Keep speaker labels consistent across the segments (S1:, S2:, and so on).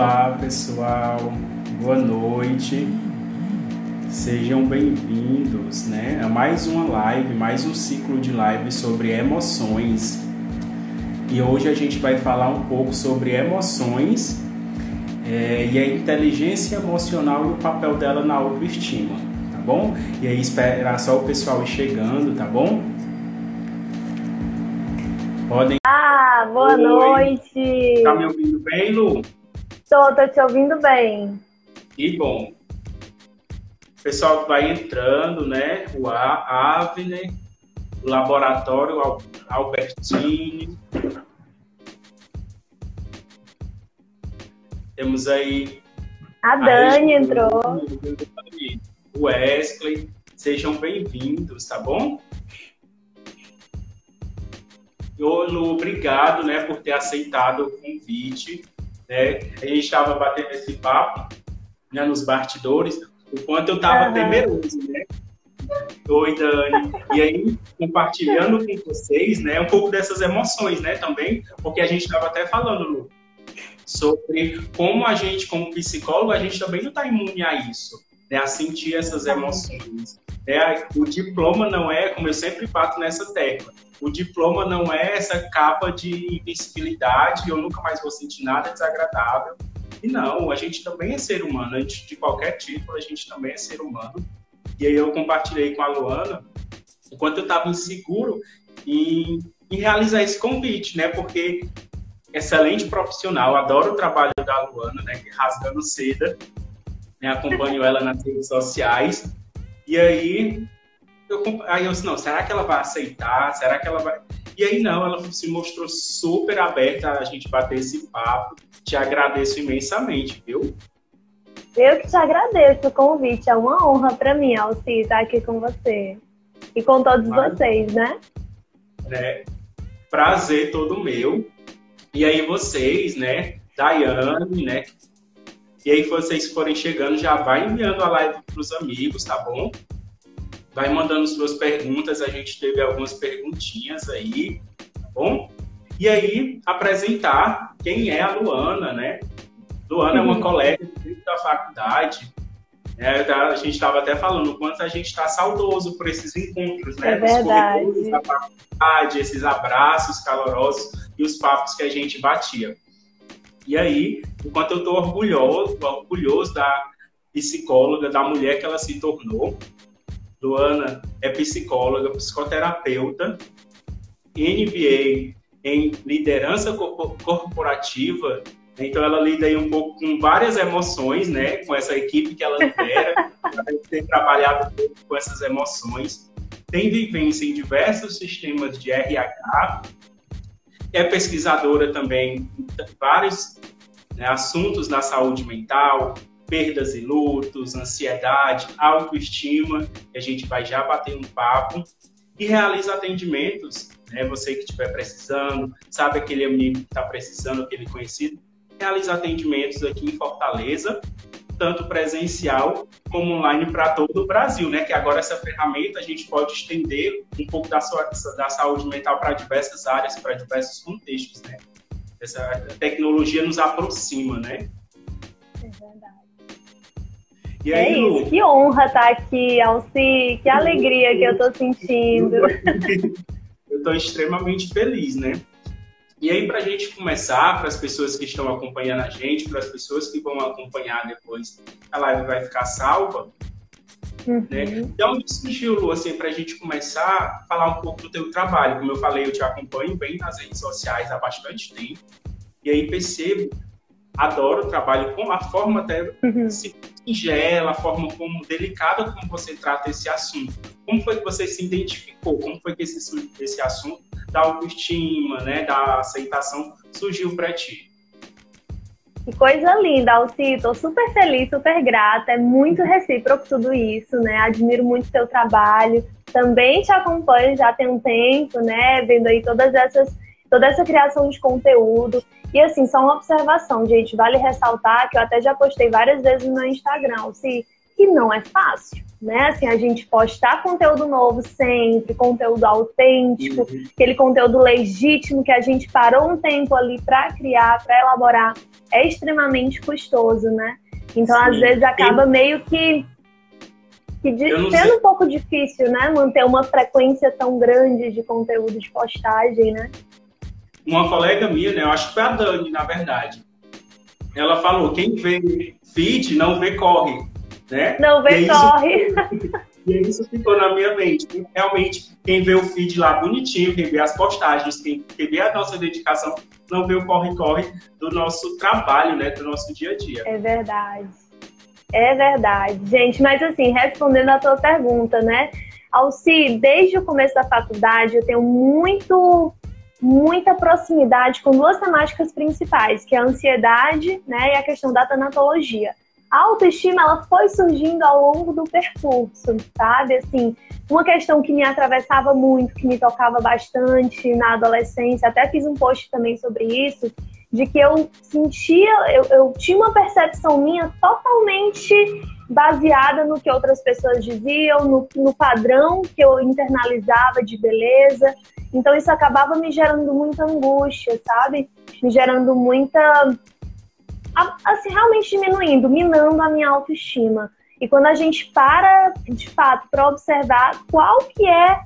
S1: Olá pessoal, boa noite, sejam bem-vindos né, a mais uma live, mais um ciclo de live sobre emoções. E hoje a gente vai falar um pouco sobre emoções é, e a inteligência emocional e o papel dela na autoestima, tá bom? E aí esperar só o pessoal ir chegando, tá bom?
S2: Podem. Ah, boa Oi. noite!
S1: Tá me ouvindo bem, Lu?
S2: Tô, tô te ouvindo bem.
S1: Que bom. O pessoal vai entrando, né? O Avner, o Laboratório Albertini, Temos aí.
S2: A Dani a entrou.
S1: O Wesley. Sejam bem-vindos, tá bom? Lu, obrigado né, por ter aceitado o convite. Né? A gente estava batendo esse papo né, nos bastidores, o quanto eu estava uhum. temeroso, né? Oi, Dani. E aí, compartilhando com vocês, né, um pouco dessas emoções, né, também, porque a gente estava até falando, Lu, sobre como a gente, como psicólogo, a gente também não está imune a isso, né, a sentir essas emoções. Né? O diploma não é, como eu sempre bato nessa tecla, o diploma não é essa capa de invencibilidade, eu nunca mais vou sentir nada desagradável. E não, a gente também é ser humano, antes de qualquer título, a gente também é ser humano. E aí eu compartilhei com a Luana, enquanto eu estava inseguro em, em realizar esse convite, né? Porque excelente profissional, adoro o trabalho da Luana, né, rasgando seda, né, acompanho ela nas redes sociais, e aí eu, aí eu disse, não, será que ela vai aceitar, será que ela vai... E aí não, ela se mostrou super aberta a gente bater esse papo, te agradeço imensamente, viu?
S2: Eu que te agradeço o convite, é uma honra para mim, Alci, estar aqui com você e com todos Mas, vocês, né?
S1: né? Prazer todo meu. E aí vocês, né, Daiane, né, e aí vocês forem chegando, já vai enviando a live para os amigos, tá bom? Vai mandando suas perguntas, a gente teve algumas perguntinhas aí, tá bom? E aí, apresentar quem é a Luana, né? Luana é uma uhum. colega da faculdade, é, a gente estava até falando o quanto a gente está saudoso por esses encontros, né?
S2: É verdade.
S1: Os da faculdade, esses abraços calorosos e os papos que a gente batia. E aí, enquanto eu estou orgulhoso, orgulhoso da psicóloga, da mulher que ela se tornou, Luana é psicóloga, psicoterapeuta, MBA em liderança corporativa então ela lida aí um pouco com várias emoções, né? Com essa equipe que ela lidera, tem trabalhado um pouco com essas emoções. Tem vivência em diversos sistemas de RH. É pesquisadora também em vários né, assuntos na saúde mental, perdas e lutos, ansiedade, autoestima, que a gente vai já bater um papo. E realiza atendimentos, né? Você que estiver precisando, sabe aquele amigo que está precisando, aquele conhecido, realiza atendimentos aqui em Fortaleza, tanto presencial como online para todo o Brasil, né? Que agora essa ferramenta a gente pode estender um pouco da, sua, da saúde mental para diversas áreas, para diversos contextos, né? Essa tecnologia nos aproxima, né?
S2: É verdade. E aí, é isso, Lu? que honra estar tá aqui, Alci, que alegria que eu estou sentindo.
S1: eu estou extremamente feliz, né? E aí, para a gente começar, para as pessoas que estão acompanhando a gente, para as pessoas que vão acompanhar depois, a live vai ficar salva. Uhum. Né? Então, surgiu, Lu, assim, para a gente começar a falar um pouco do teu trabalho. Como eu falei, eu te acompanho bem nas redes sociais há bastante tempo. E aí percebo, adoro o trabalho com a forma até uhum. singela, a forma como delicada como você trata esse assunto. Como foi que você se identificou? Como foi que esse, esse assunto da autoestima, né, da aceitação surgiu para ti?
S2: Que coisa linda, Alci. Estou super feliz, super grata. É muito recíproco tudo isso, né? Admiro muito o teu trabalho. Também te acompanho já tem um tempo, né? Vendo aí todas essas, toda essa criação de conteúdo. E assim, só uma observação, gente. Vale ressaltar que eu até já postei várias vezes no meu Instagram, Alci, que não é fácil, né? Assim, a gente postar conteúdo novo sempre, conteúdo autêntico, uhum. aquele conteúdo legítimo que a gente parou um tempo ali para criar, para elaborar, é extremamente custoso, né? Então, Sim. às vezes, acaba meio que, que de, sendo sei. um pouco difícil, né? Manter uma frequência tão grande de conteúdo de postagem, né?
S1: Uma colega minha, né? Eu acho que foi a Dani, na verdade. Ela falou: quem vê feed não vê corre. Né?
S2: Não vê corre.
S1: E isso ficou na minha mente. Realmente, quem vê o feed lá bonitinho, quem vê as postagens, quem, quem vê a nossa dedicação, não vê o corre-corre do nosso trabalho, né? Do nosso dia a dia.
S2: É verdade. É verdade. Gente, mas assim, respondendo a tua pergunta, né? Alci, desde o começo da faculdade, eu tenho muito muita proximidade com duas temáticas principais, que é a ansiedade né, e a questão da tanatologia. A autoestima ela foi surgindo ao longo do percurso, sabe? Assim, uma questão que me atravessava muito, que me tocava bastante na adolescência, até fiz um post também sobre isso, de que eu sentia, eu, eu tinha uma percepção minha totalmente baseada no que outras pessoas diziam, no, no padrão que eu internalizava de beleza. Então isso acabava me gerando muita angústia, sabe? Me gerando muita. Assim, realmente diminuindo, minando a minha autoestima. E quando a gente para, de fato, para observar qual que é,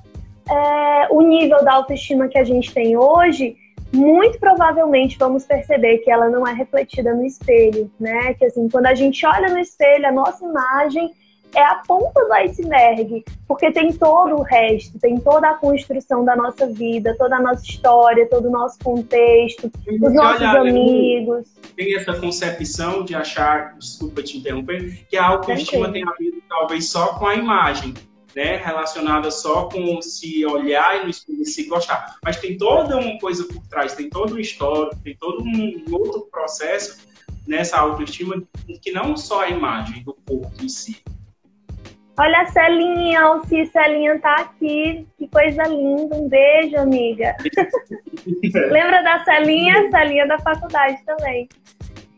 S2: é o nível da autoestima que a gente tem hoje, muito provavelmente vamos perceber que ela não é refletida no espelho, né? Que assim, quando a gente olha no espelho, a nossa imagem é a ponta do iceberg, porque tem todo o resto, tem toda a construção da nossa vida, toda a nossa história, todo o nosso contexto, os nossos olha, amigos.
S1: Tem essa concepção de achar, desculpa te interromper, que a autoestima tem a ver talvez só com a imagem né, relacionada só com se olhar e no espelho se gostar. Mas tem toda uma coisa por trás, tem todo um histórico, tem todo um outro processo nessa autoestima que não só a imagem do corpo em si.
S2: Olha a Celinha, Alci, Celinha tá aqui. Que coisa linda. Um beijo, amiga. Lembra da Celinha? Celinha da faculdade também.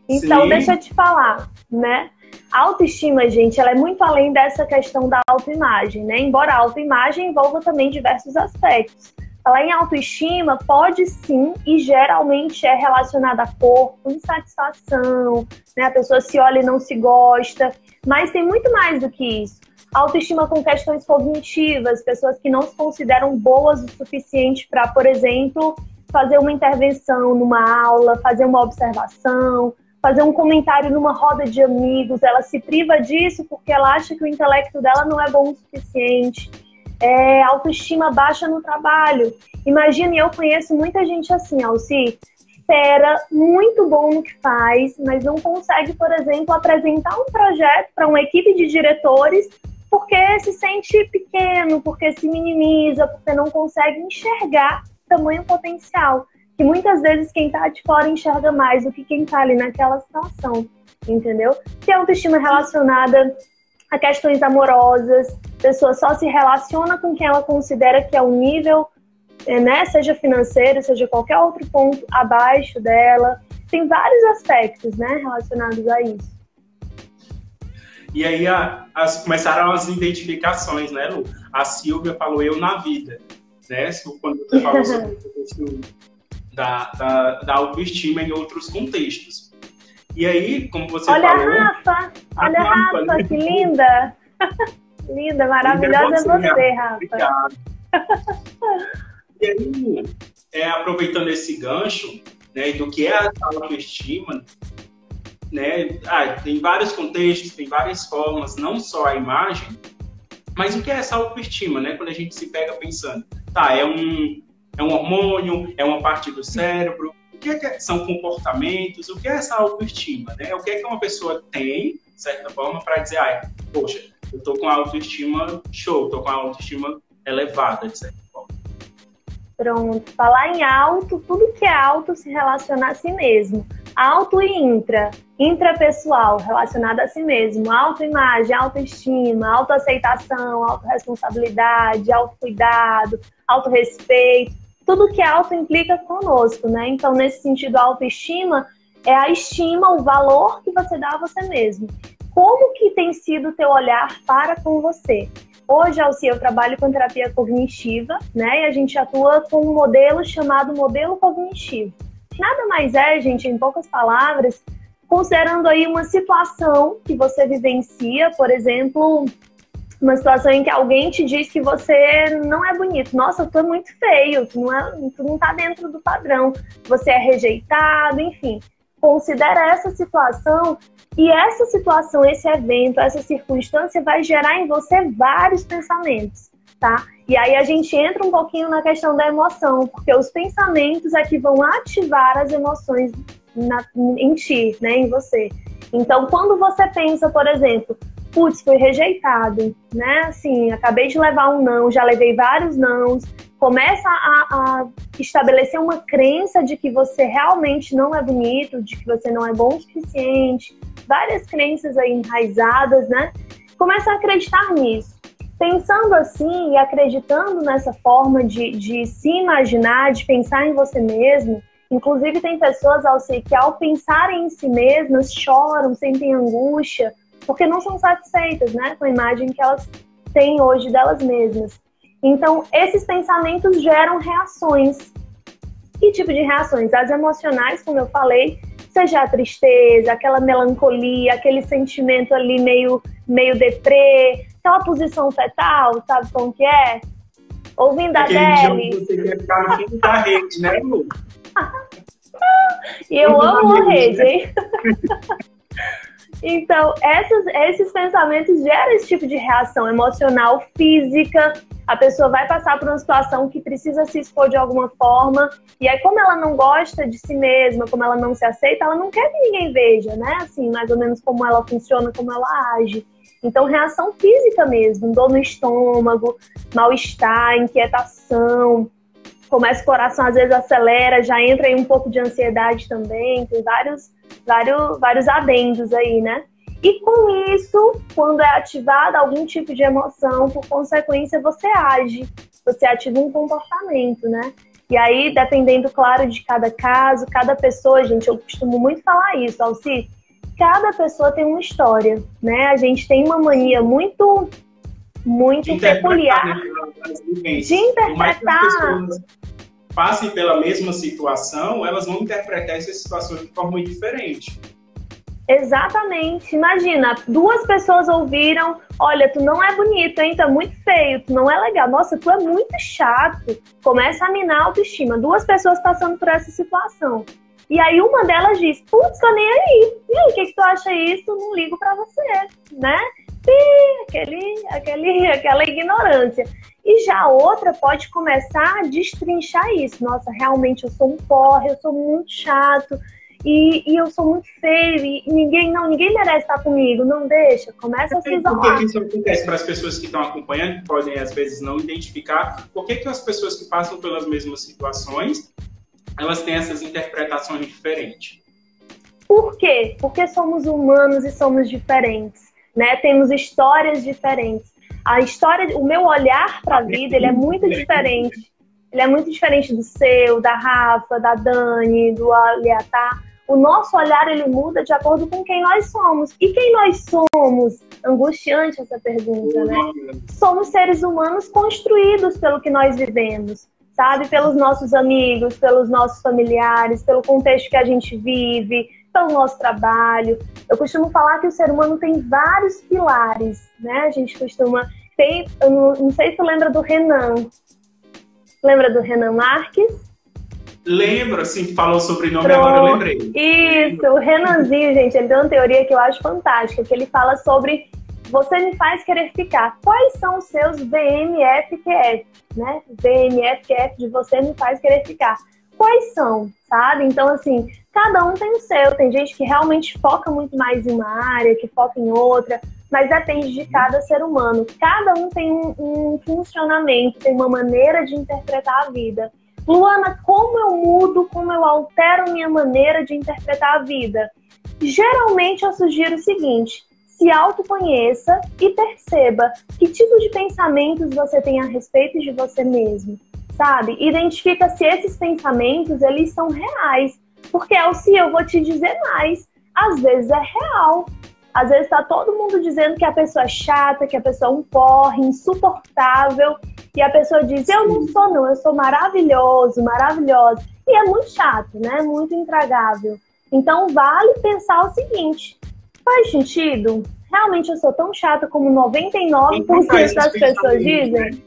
S2: Então, Sim. deixa eu te falar, né? A autoestima, gente, ela é muito além dessa questão da autoimagem, né? Embora a autoimagem envolva também diversos aspectos. Falar em autoestima pode sim e geralmente é relacionada a corpo, insatisfação, né? A pessoa se olha e não se gosta, mas tem muito mais do que isso. Autoestima com questões cognitivas, pessoas que não se consideram boas o suficiente para, por exemplo, fazer uma intervenção numa aula, fazer uma observação, fazer um comentário numa roda de amigos, ela se priva disso porque ela acha que o intelecto dela não é bom o suficiente. É, autoestima baixa no trabalho. Imagine, eu conheço muita gente assim, Alci, espera muito bom no que faz, mas não consegue, por exemplo, apresentar um projeto para uma equipe de diretores porque se sente pequeno, porque se minimiza, porque não consegue enxergar tamanho potencial que muitas vezes quem tá de fora enxerga mais do que quem tá ali naquela situação, entendeu? Tem autoestima relacionada a questões amorosas, a pessoa só se relaciona com quem ela considera que é o nível, é, né, seja financeiro, seja qualquer outro ponto abaixo dela. Tem vários aspectos, né, relacionados a isso.
S1: E aí a, as, começaram as identificações, né, Lu? A Silvia falou eu na vida, né? Quando você falou sobre da, da, da autoestima em outros contextos. E aí, como você
S2: olha
S1: falou...
S2: A Rafa! Olha a Rafa, Rafa que linda! linda, maravilhosa é você, Rafa. Obrigado.
S1: e aí, é, aproveitando esse gancho, né, do que é a autoestima, né, ah, tem vários contextos, tem várias formas, não só a imagem, mas o que é essa autoestima, né? Quando a gente se pega pensando, tá, é um, é um hormônio? É uma parte do cérebro? O que, é que são comportamentos? O que é essa autoestima? Né? O que é que uma pessoa tem, de certa forma, para dizer, ah, poxa, eu tô com a autoestima show, tô com a autoestima elevada, de certa forma.
S2: Pronto. Falar em alto, tudo que é alto se relaciona a si mesmo. Auto e intra. Intrapessoal, relacionado a si mesmo. Autoimagem, autoestima, autoaceitação, autorresponsabilidade, autocuidado, autorrespeito tudo que auto implica conosco, né? Então, nesse sentido, a autoestima é a estima, o valor que você dá a você mesmo. como que tem sido o teu olhar para com você? Hoje, Alci, eu trabalho com terapia cognitiva, né? E a gente atua com um modelo chamado modelo cognitivo. Nada mais é, gente, em poucas palavras, considerando aí uma situação que você vivencia, por exemplo, uma situação em que alguém te diz que você não é bonito. Nossa, tu é muito feio, tu não, é, tu não tá dentro do padrão, você é rejeitado, enfim. Considera essa situação e essa situação, esse evento, essa circunstância vai gerar em você vários pensamentos, tá? E aí a gente entra um pouquinho na questão da emoção, porque os pensamentos é que vão ativar as emoções na, em ti, né, em você. Então, quando você pensa, por exemplo, putz, fui rejeitado, né? Assim, acabei de levar um não, já levei vários nãos. Começa a, a, estabelecer uma crença de que você realmente não é bonito, de que você não é bom o suficiente, várias crenças aí enraizadas, né? Começa a acreditar nisso. Pensando assim e acreditando nessa forma de, de se imaginar, de pensar em você mesmo, inclusive tem pessoas ao que ao pensarem em si mesmas choram, sentem angústia, porque não são satisfeitas, né, com a imagem que elas têm hoje delas mesmas. Então, esses pensamentos geram reações. Que tipo de reações? As emocionais, como eu falei, seja a tristeza, aquela melancolia, aquele sentimento ali meio, meio deprê, aquela posição fetal, sabe como que é? Ouvindo a Adele.
S1: Você quer ficar no fim da rede, né, Lu?
S2: e eu amo a rede, hein? Então, esses, esses pensamentos geram esse tipo de reação emocional, física. A pessoa vai passar por uma situação que precisa se expor de alguma forma. E aí, como ela não gosta de si mesma, como ela não se aceita, ela não quer que ninguém veja, né? Assim, mais ou menos como ela funciona, como ela age. Então, reação física mesmo, dor no estômago, mal-estar, inquietação. Começa o coração, às vezes acelera, já entra aí um pouco de ansiedade também. Tem vários vários, vários adendos aí, né? E com isso, quando é ativada algum tipo de emoção, por consequência, você age, você ativa um comportamento, né? E aí, dependendo, claro, de cada caso, cada pessoa, gente, eu costumo muito falar isso, Alci, cada pessoa tem uma história, né? A gente tem uma mania muito, muito de peculiar de interpretar
S1: passem pela mesma situação, elas vão interpretar essa situação de forma diferente.
S2: Exatamente. Imagina, duas pessoas ouviram: olha, tu não é bonito, hein? Tu é muito feio, tu não é legal. Nossa, tu é muito chato. Começa a minar a autoestima. Duas pessoas passando por essa situação. E aí uma delas diz: putz, tô nem aí. E aí, o que, que tu acha isso? Não ligo pra você, né? E aquele, aquele, aquela ignorância. E já a outra pode começar a destrinchar isso. Nossa, realmente eu sou um porre, eu sou muito chato. E, e, eu sou muito feio e ninguém não ninguém merece estar comigo, não deixa, começa a se isolar.
S1: Por que isso acontece para as pessoas que estão acompanhando, que podem às vezes não identificar, por que, que as pessoas que passam pelas mesmas situações, elas têm essas interpretações diferentes?
S2: Por quê? Porque somos humanos e somos diferentes, né? Temos histórias diferentes a história, o meu olhar para a vida, ele é muito diferente. Ele é muito diferente do seu, da Rafa, da Dani, do Aleatar. O nosso olhar ele muda de acordo com quem nós somos. E quem nós somos? Angustiante essa pergunta, né? Somos seres humanos construídos pelo que nós vivemos, sabe? Pelos nossos amigos, pelos nossos familiares, pelo contexto que a gente vive, pelo nosso trabalho. Eu costumo falar que o ser humano tem vários pilares, né? A gente costuma tem, eu não, não sei se tu lembra do Renan. Lembra do Renan Marques?
S1: Lembro, assim, falou sobre nome, agora eu lembrei.
S2: Isso, o Renanzinho, gente, ele deu uma teoria que eu acho fantástica, que ele fala sobre você me faz querer ficar. Quais são os seus VMFQF, né? VMFQF de você me faz querer ficar. Quais são, sabe? Então, assim, cada um tem o seu. Tem gente que realmente foca muito mais em uma área, que foca em outra mas depende de cada ser humano. Cada um tem um, um funcionamento, tem uma maneira de interpretar a vida. Luana, como eu mudo, como eu altero minha maneira de interpretar a vida? Geralmente eu sugiro o seguinte: se autoconheça e perceba que tipo de pensamentos você tem a respeito de você mesmo, sabe? Identifica se esses pensamentos eles são reais, porque se eu vou te dizer mais, às vezes é real, Às vezes está todo mundo dizendo que a pessoa é chata, que a pessoa é um porre, insuportável, e a pessoa diz: Eu não sou, não, eu sou maravilhoso, maravilhosa. E é muito chato, né? Muito intragável. Então, vale pensar o seguinte: faz sentido? Realmente eu sou tão chata como 99% das pessoas dizem?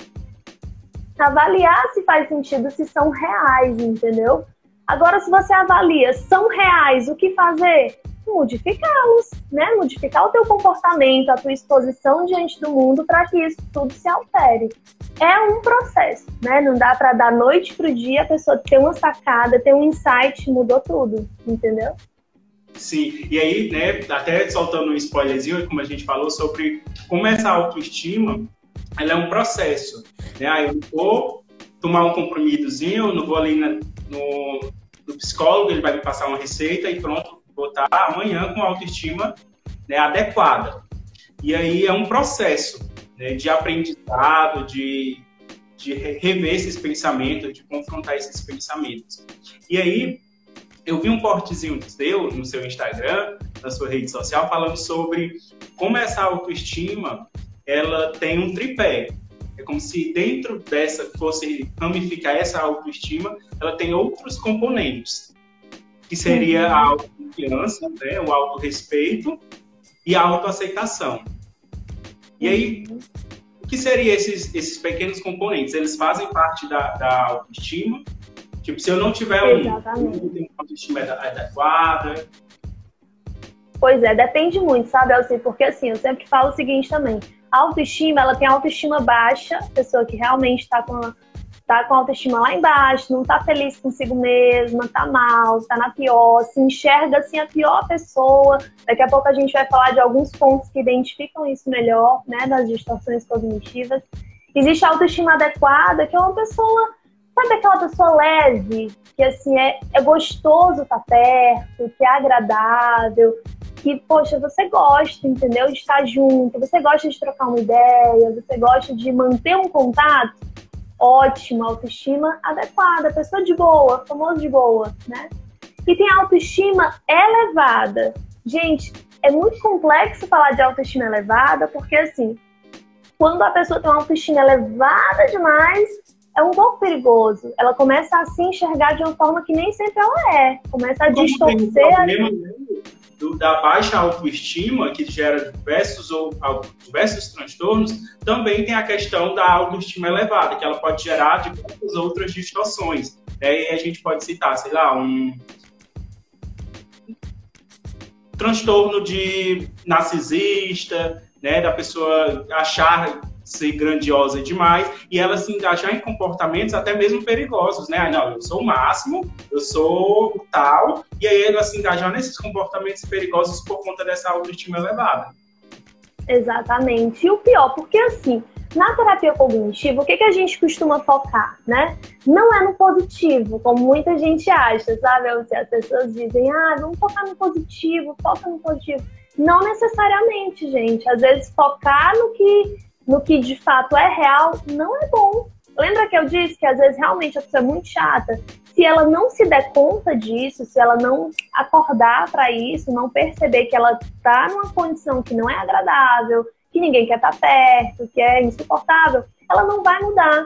S2: Avaliar se faz sentido, se são reais, entendeu? Agora, se você avalia, são reais, o que fazer? Modificá-los, né? Modificar o teu comportamento, a tua exposição diante do mundo para que isso tudo se altere. É um processo, né? Não dá para dar noite pro dia a pessoa ter uma sacada, ter um insight, mudou tudo, entendeu?
S1: Sim, e aí, né, até soltando um spoilerzinho, como a gente falou, sobre como essa autoestima, ela é um processo, né, aí eu vou tomar um compromissozinho, não vou ali na, no, no, psicólogo, ele vai me passar uma receita e pronto, vou estar amanhã com autoestima né, adequada. E aí é um processo né, de aprendizado, de, de rever esses pensamentos, de confrontar esses pensamentos. E aí, eu vi um cortezinho seu no seu Instagram, na sua rede social, falando sobre como essa autoestima ela tem um tripé. É como se dentro dessa fosse ramificar essa autoestima, ela tem outros componentes, que seria a uhum. autoconfiança, né, o autorrespeito e a autoaceitação. E aí, o que seriam esses, esses pequenos componentes? Eles fazem parte da, da autoestima, Tipo, se eu não tiver um, uma autoestima adequada.
S2: Pois é, depende muito, sabe, Elci? Porque assim, eu sempre falo o seguinte também. Autoestima, ela tem autoestima baixa, pessoa que realmente está com, tá com autoestima lá embaixo, não está feliz consigo mesma, está mal, está na pior, se enxerga assim a pior pessoa. Daqui a pouco a gente vai falar de alguns pontos que identificam isso melhor, né, das distorções cognitivas. Existe a autoestima adequada, que é uma pessoa Sabe aquela pessoa leve, que assim é, é gostoso estar tá perto, que é agradável, que, poxa, você gosta, entendeu? De estar junto, você gosta de trocar uma ideia, você gosta de manter um contato, ótimo, autoestima adequada, pessoa de boa, famoso de boa, né? E tem autoestima elevada. Gente, é muito complexo falar de autoestima elevada, porque assim, quando a pessoa tem uma autoestima elevada demais, é um pouco perigoso. Ela começa a se enxergar de uma forma que nem sempre ela é. Começa a distorcer. a...
S1: do, da baixa autoestima, que gera diversos, ou, diversos transtornos, também tem a questão da autoestima elevada, que ela pode gerar diversas outras distorções. É, e a gente pode citar, sei lá, um transtorno de narcisista, né, da pessoa achar ser grandiosa demais e ela se engajar em comportamentos até mesmo perigosos, né? não, eu sou o máximo, eu sou tal, e aí ela se engajar nesses comportamentos perigosos por conta dessa autoestima elevada.
S2: Exatamente. E o pior, porque assim, na terapia cognitiva, o que, que a gente costuma focar, né? Não é no positivo, como muita gente acha, sabe? As pessoas dizem, ah, vamos focar no positivo, foca no positivo. Não necessariamente, gente. Às vezes focar no que no que de fato é real, não é bom. Lembra que eu disse que às vezes realmente a pessoa é muito chata? Se ela não se der conta disso, se ela não acordar para isso, não perceber que ela está numa condição que não é agradável, que ninguém quer estar tá perto, que é insuportável, ela não vai mudar,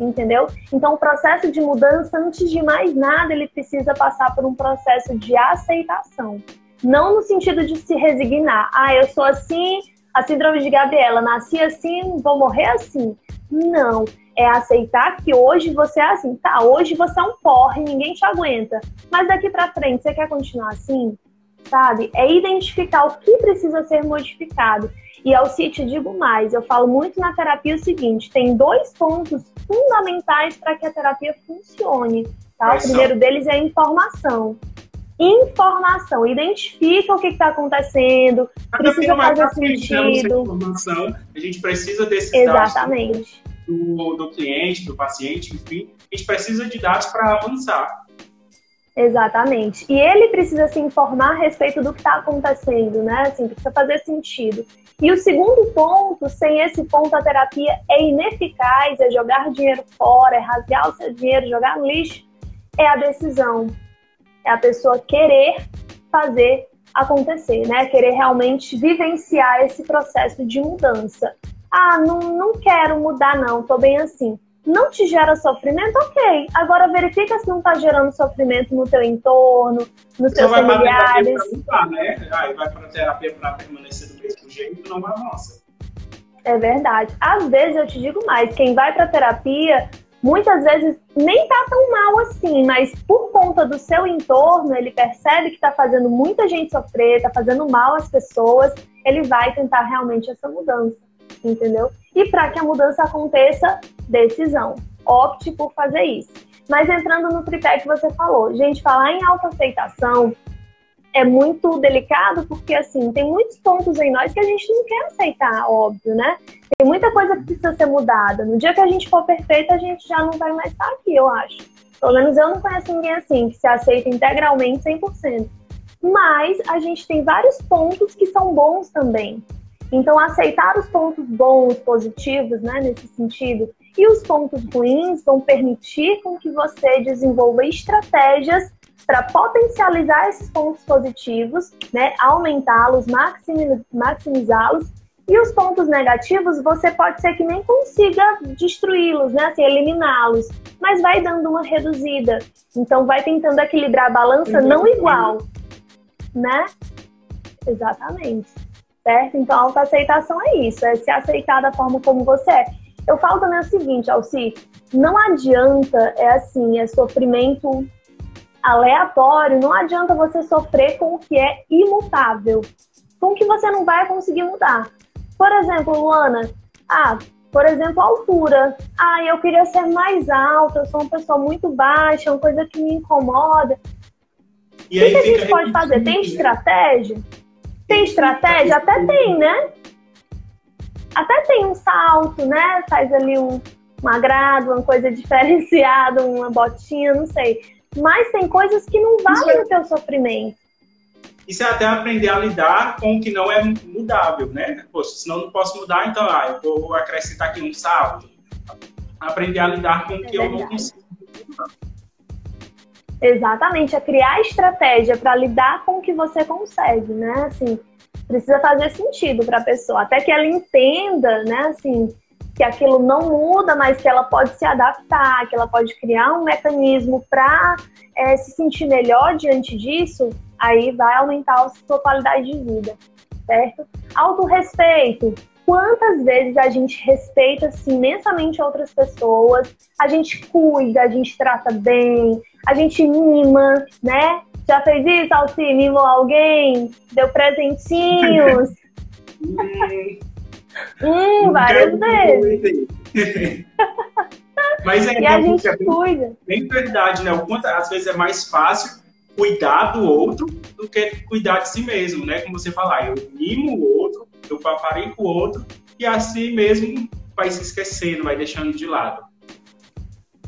S2: entendeu? Então o processo de mudança, antes de mais nada, ele precisa passar por um processo de aceitação. Não no sentido de se resignar. Ah, eu sou assim, a síndrome de Gabriela, nasci assim, vou morrer assim. Não, é aceitar que hoje você é assim. Tá, hoje você é um porre, ninguém te aguenta. Mas daqui para frente, você quer continuar assim? Sabe? É identificar o que precisa ser modificado. E ao te digo mais, eu falo muito na terapia o seguinte: tem dois pontos fundamentais para que a terapia funcione. Tá? O primeiro deles é a informação informação, identifica o que está acontecendo, Até precisa fazer sentido.
S1: Informação, a gente precisa desses
S2: Exatamente.
S1: dados do, do cliente, do paciente, enfim, a gente precisa de dados para avançar.
S2: Exatamente. E ele precisa se informar a respeito do que está acontecendo, né? Assim, precisa fazer sentido. E o segundo ponto, sem esse ponto, a terapia é ineficaz, é jogar dinheiro fora, é rasgar o seu dinheiro, jogar no lixo, é a decisão é a pessoa querer fazer acontecer, né? Querer realmente vivenciar esse processo de mudança. Ah, não, não quero mudar, não, tô bem assim. Não te gera sofrimento? Ok. Agora verifica se não está gerando sofrimento no teu entorno, nos teus familiares.
S1: Vai né? Aí vai para terapia para permanecer do mesmo jeito, não avança.
S2: É verdade. Às vezes eu te digo mais, quem vai para terapia muitas vezes nem tá tão mal assim, mas por conta do seu entorno, ele percebe que tá fazendo muita gente sofrer, tá fazendo mal às pessoas, ele vai tentar realmente essa mudança, entendeu? E para que a mudança aconteça, decisão. Opte por fazer isso. Mas entrando no tripé que você falou, gente, falar em autoaceitação é muito delicado porque, assim, tem muitos pontos em nós que a gente não quer aceitar, óbvio, né? Tem muita coisa que precisa ser mudada. No dia que a gente for perfeita, a gente já não vai mais estar aqui, eu acho. Pelo menos eu não conheço ninguém assim, que se aceita integralmente 100%. Mas a gente tem vários pontos que são bons também. Então, aceitar os pontos bons, positivos, né, nesse sentido, e os pontos ruins vão permitir com que você desenvolva estratégias para potencializar esses pontos positivos, né, aumentá-los, maximizá-los, e os pontos negativos você pode ser que nem consiga destruí-los, né, assim, eliminá-los, mas vai dando uma reduzida. Então vai tentando equilibrar a balança não igual, né? Exatamente. Certo? Então a autoaceitação é isso, é se aceitar da forma como você é. Eu falo também o seguinte, Alci, não adianta, é assim, é sofrimento aleatório, não adianta você sofrer com o que é imutável, com o que você não vai conseguir mudar. Por exemplo, Luana, ah, por exemplo, altura. Ah, eu queria ser mais alta, eu sou uma pessoa muito baixa, é uma coisa que me incomoda. E o que, que a gente pode fazer? Tem estratégia? Tem estratégia? Até tem, né? Até tem um salto, né? Faz ali um, um agrado, uma coisa diferenciada, uma botinha, não sei. Mas tem coisas que não valem é... o teu sofrimento.
S1: Isso é até aprender a lidar com o que não é mudável, né? Poxa, senão não posso mudar, então ah, eu vou acrescentar aqui um salto. Aprender a lidar com o que é eu não consigo mudar.
S2: Exatamente, é criar estratégia para lidar com o que você consegue, né? Assim, precisa fazer sentido para a pessoa, até que ela entenda, né? Assim, que aquilo não muda, mas que ela pode se adaptar, que ela pode criar um mecanismo para é, se sentir melhor diante disso, aí vai aumentar a sua qualidade de vida, certo? Autorrespeito. Quantas vezes a gente respeita assim, imensamente outras pessoas, a gente cuida, a gente trata bem, a gente mima, né? Já fez isso, Alci? Mimou alguém? Deu presentinhos? Hum, várias vezes.
S1: Mas é,
S2: e a gente é cuida.
S1: Bem verdade, né? O quanto às vezes é mais fácil cuidar do outro do que cuidar de si mesmo, né? Como você falar, eu mimo o outro, eu paparei com o outro e assim mesmo vai se esquecendo, vai deixando de lado.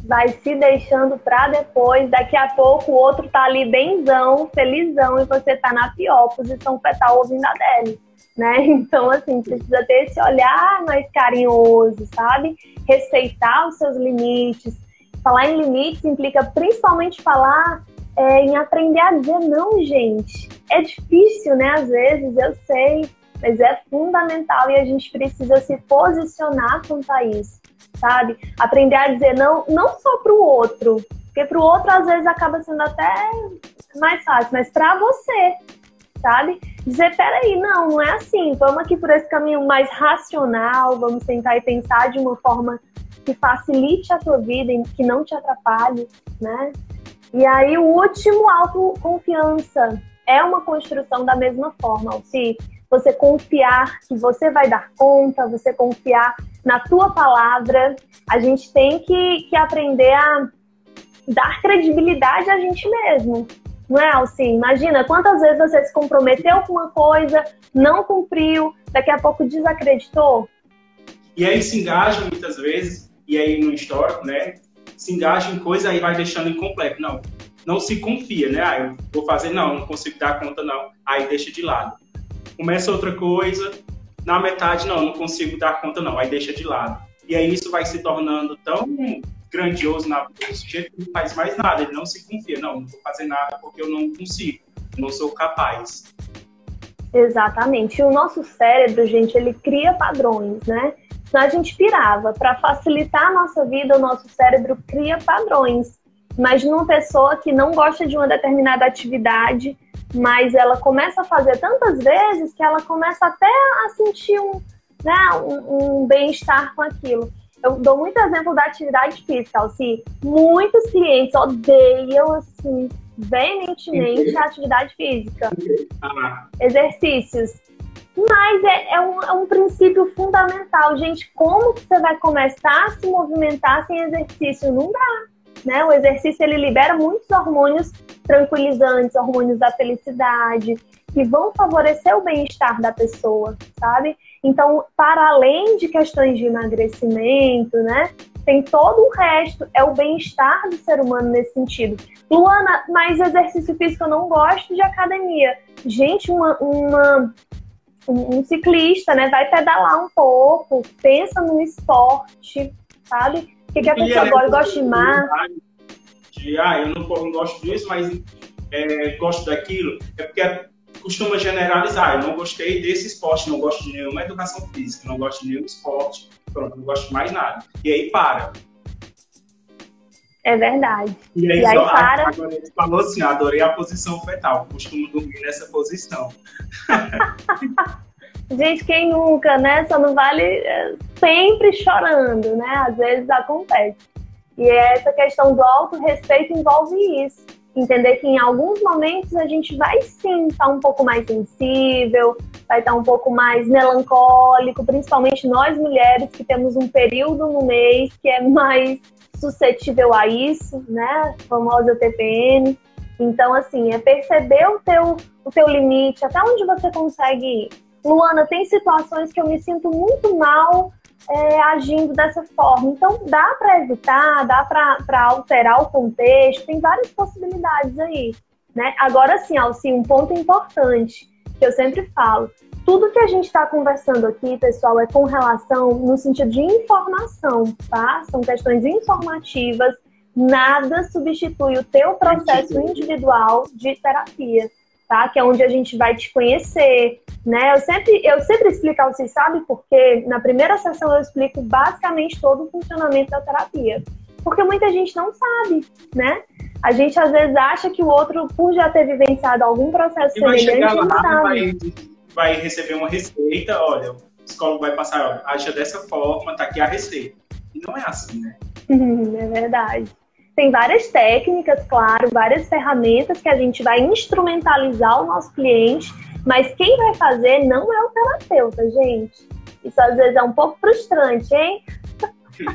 S2: Vai se deixando para depois, daqui a pouco o outro tá ali benzão, felizão e você tá na pior posição fetal ouvindo a dele né? Então, assim, precisa ter esse olhar mais carinhoso, sabe? Respeitar os seus limites. Falar em limites implica principalmente falar é, em aprender a dizer não, gente. É difícil, né? Às vezes, eu sei, mas é fundamental e a gente precisa se posicionar quanto a isso, sabe? Aprender a dizer não, não só para o outro, porque para o outro às vezes acaba sendo até mais fácil, mas para você, sabe? Dizer, peraí, não, não é assim, vamos aqui por esse caminho mais racional, vamos tentar e pensar de uma forma que facilite a tua vida, que não te atrapalhe, né? E aí, o último, autoconfiança. É uma construção da mesma forma, se você confiar que você vai dar conta, você confiar na tua palavra. A gente tem que, que aprender a dar credibilidade a gente mesmo. Não é, Alci? Imagina quantas vezes você se comprometeu com uma coisa, não cumpriu, daqui a pouco desacreditou.
S1: E aí se engaja muitas vezes, e aí no histórico, né? Se engaja em coisa e vai deixando incompleto. Não, não se confia, né? Ah, eu vou fazer, não, não consigo dar conta, não. Aí deixa de lado. Começa outra coisa, na metade, não, não consigo dar conta, não. Aí deixa de lado. E aí isso vai se tornando tão grandioso na vida do sujeito que não faz mais nada, ele não se confia, não, não vou fazer nada porque eu não consigo, não sou capaz.
S2: Exatamente. E o nosso cérebro, gente, ele cria padrões, né? Então a gente pirava. Para facilitar a nossa vida, o nosso cérebro cria padrões. Imagina uma pessoa que não gosta de uma determinada atividade, mas ela começa a fazer tantas vezes que ela começa até a sentir um, né, um, um bem-estar com aquilo. Eu dou muito exemplo da atividade física, assim, muitos clientes odeiam, assim, veementemente a atividade física. Ah. Exercícios. Mas é, é, um, é, um, princípio fundamental, gente. Como que você vai começar a se movimentar sem exercício? Não dá. Né? O exercício ele libera muitos hormônios tranquilizantes, hormônios da felicidade, que vão favorecer o bem-estar da pessoa, sabe? Então, para além de questões de emagrecimento, né? Tem todo o resto, é o bem-estar do ser humano nesse sentido. Luana, mas exercício físico eu não gosto de academia. Gente, uma, uma um, ciclista, né, vai pedalar um pouco, pensa no esporte, sabe? O que, que a pessoa gosta? Gosta de mar?
S1: De, ah, eu não, não gosto disso, mas é, gosto daquilo. É porque costuma generalizar. Eu não gostei desse esporte, não gosto de nenhuma educação física, não gosto de nenhum esporte, pronto, não gosto de mais nada. E aí para.
S2: É verdade.
S1: E aí, e aí só, para... agora ele falou assim, adorei a posição fetal, costumo dormir nessa posição.
S2: Gente, quem nunca, né? Só não vale é, sempre chorando, né? Às vezes acontece. E essa questão do auto-respeito envolve isso. Entender que em alguns momentos a gente vai sim estar tá um pouco mais sensível, vai estar tá um pouco mais melancólico, principalmente nós mulheres que temos um período no mês que é mais suscetível a isso, né? Famosa TPM. Então, assim, é perceber o teu, o teu limite, até onde você consegue ir. Luana, tem situações que eu me sinto muito mal é, agindo dessa forma. Então, dá para evitar, dá para alterar o contexto, tem várias possibilidades aí. Né? Agora, sim, Alci, um ponto importante que eu sempre falo: tudo que a gente está conversando aqui, pessoal, é com relação no sentido de informação, tá? São questões informativas, nada substitui o teu processo individual de terapia, tá? Que é onde a gente vai te conhecer, né? Eu sempre, eu sempre explico, vocês sabem, porque na primeira sessão eu explico basicamente todo o funcionamento da terapia. Porque muita gente não sabe, né? A gente às vezes acha que o outro, por já ter vivenciado algum processo semelhante, não sabe
S1: vai receber uma receita, olha, o psicólogo vai passar, olha, acha dessa forma, tá aqui a receita. E não é assim, né?
S2: é verdade. Tem várias técnicas, claro, várias ferramentas que a gente vai instrumentalizar o nosso cliente, mas quem vai fazer não é o terapeuta, gente. Isso às vezes é um pouco frustrante, hein?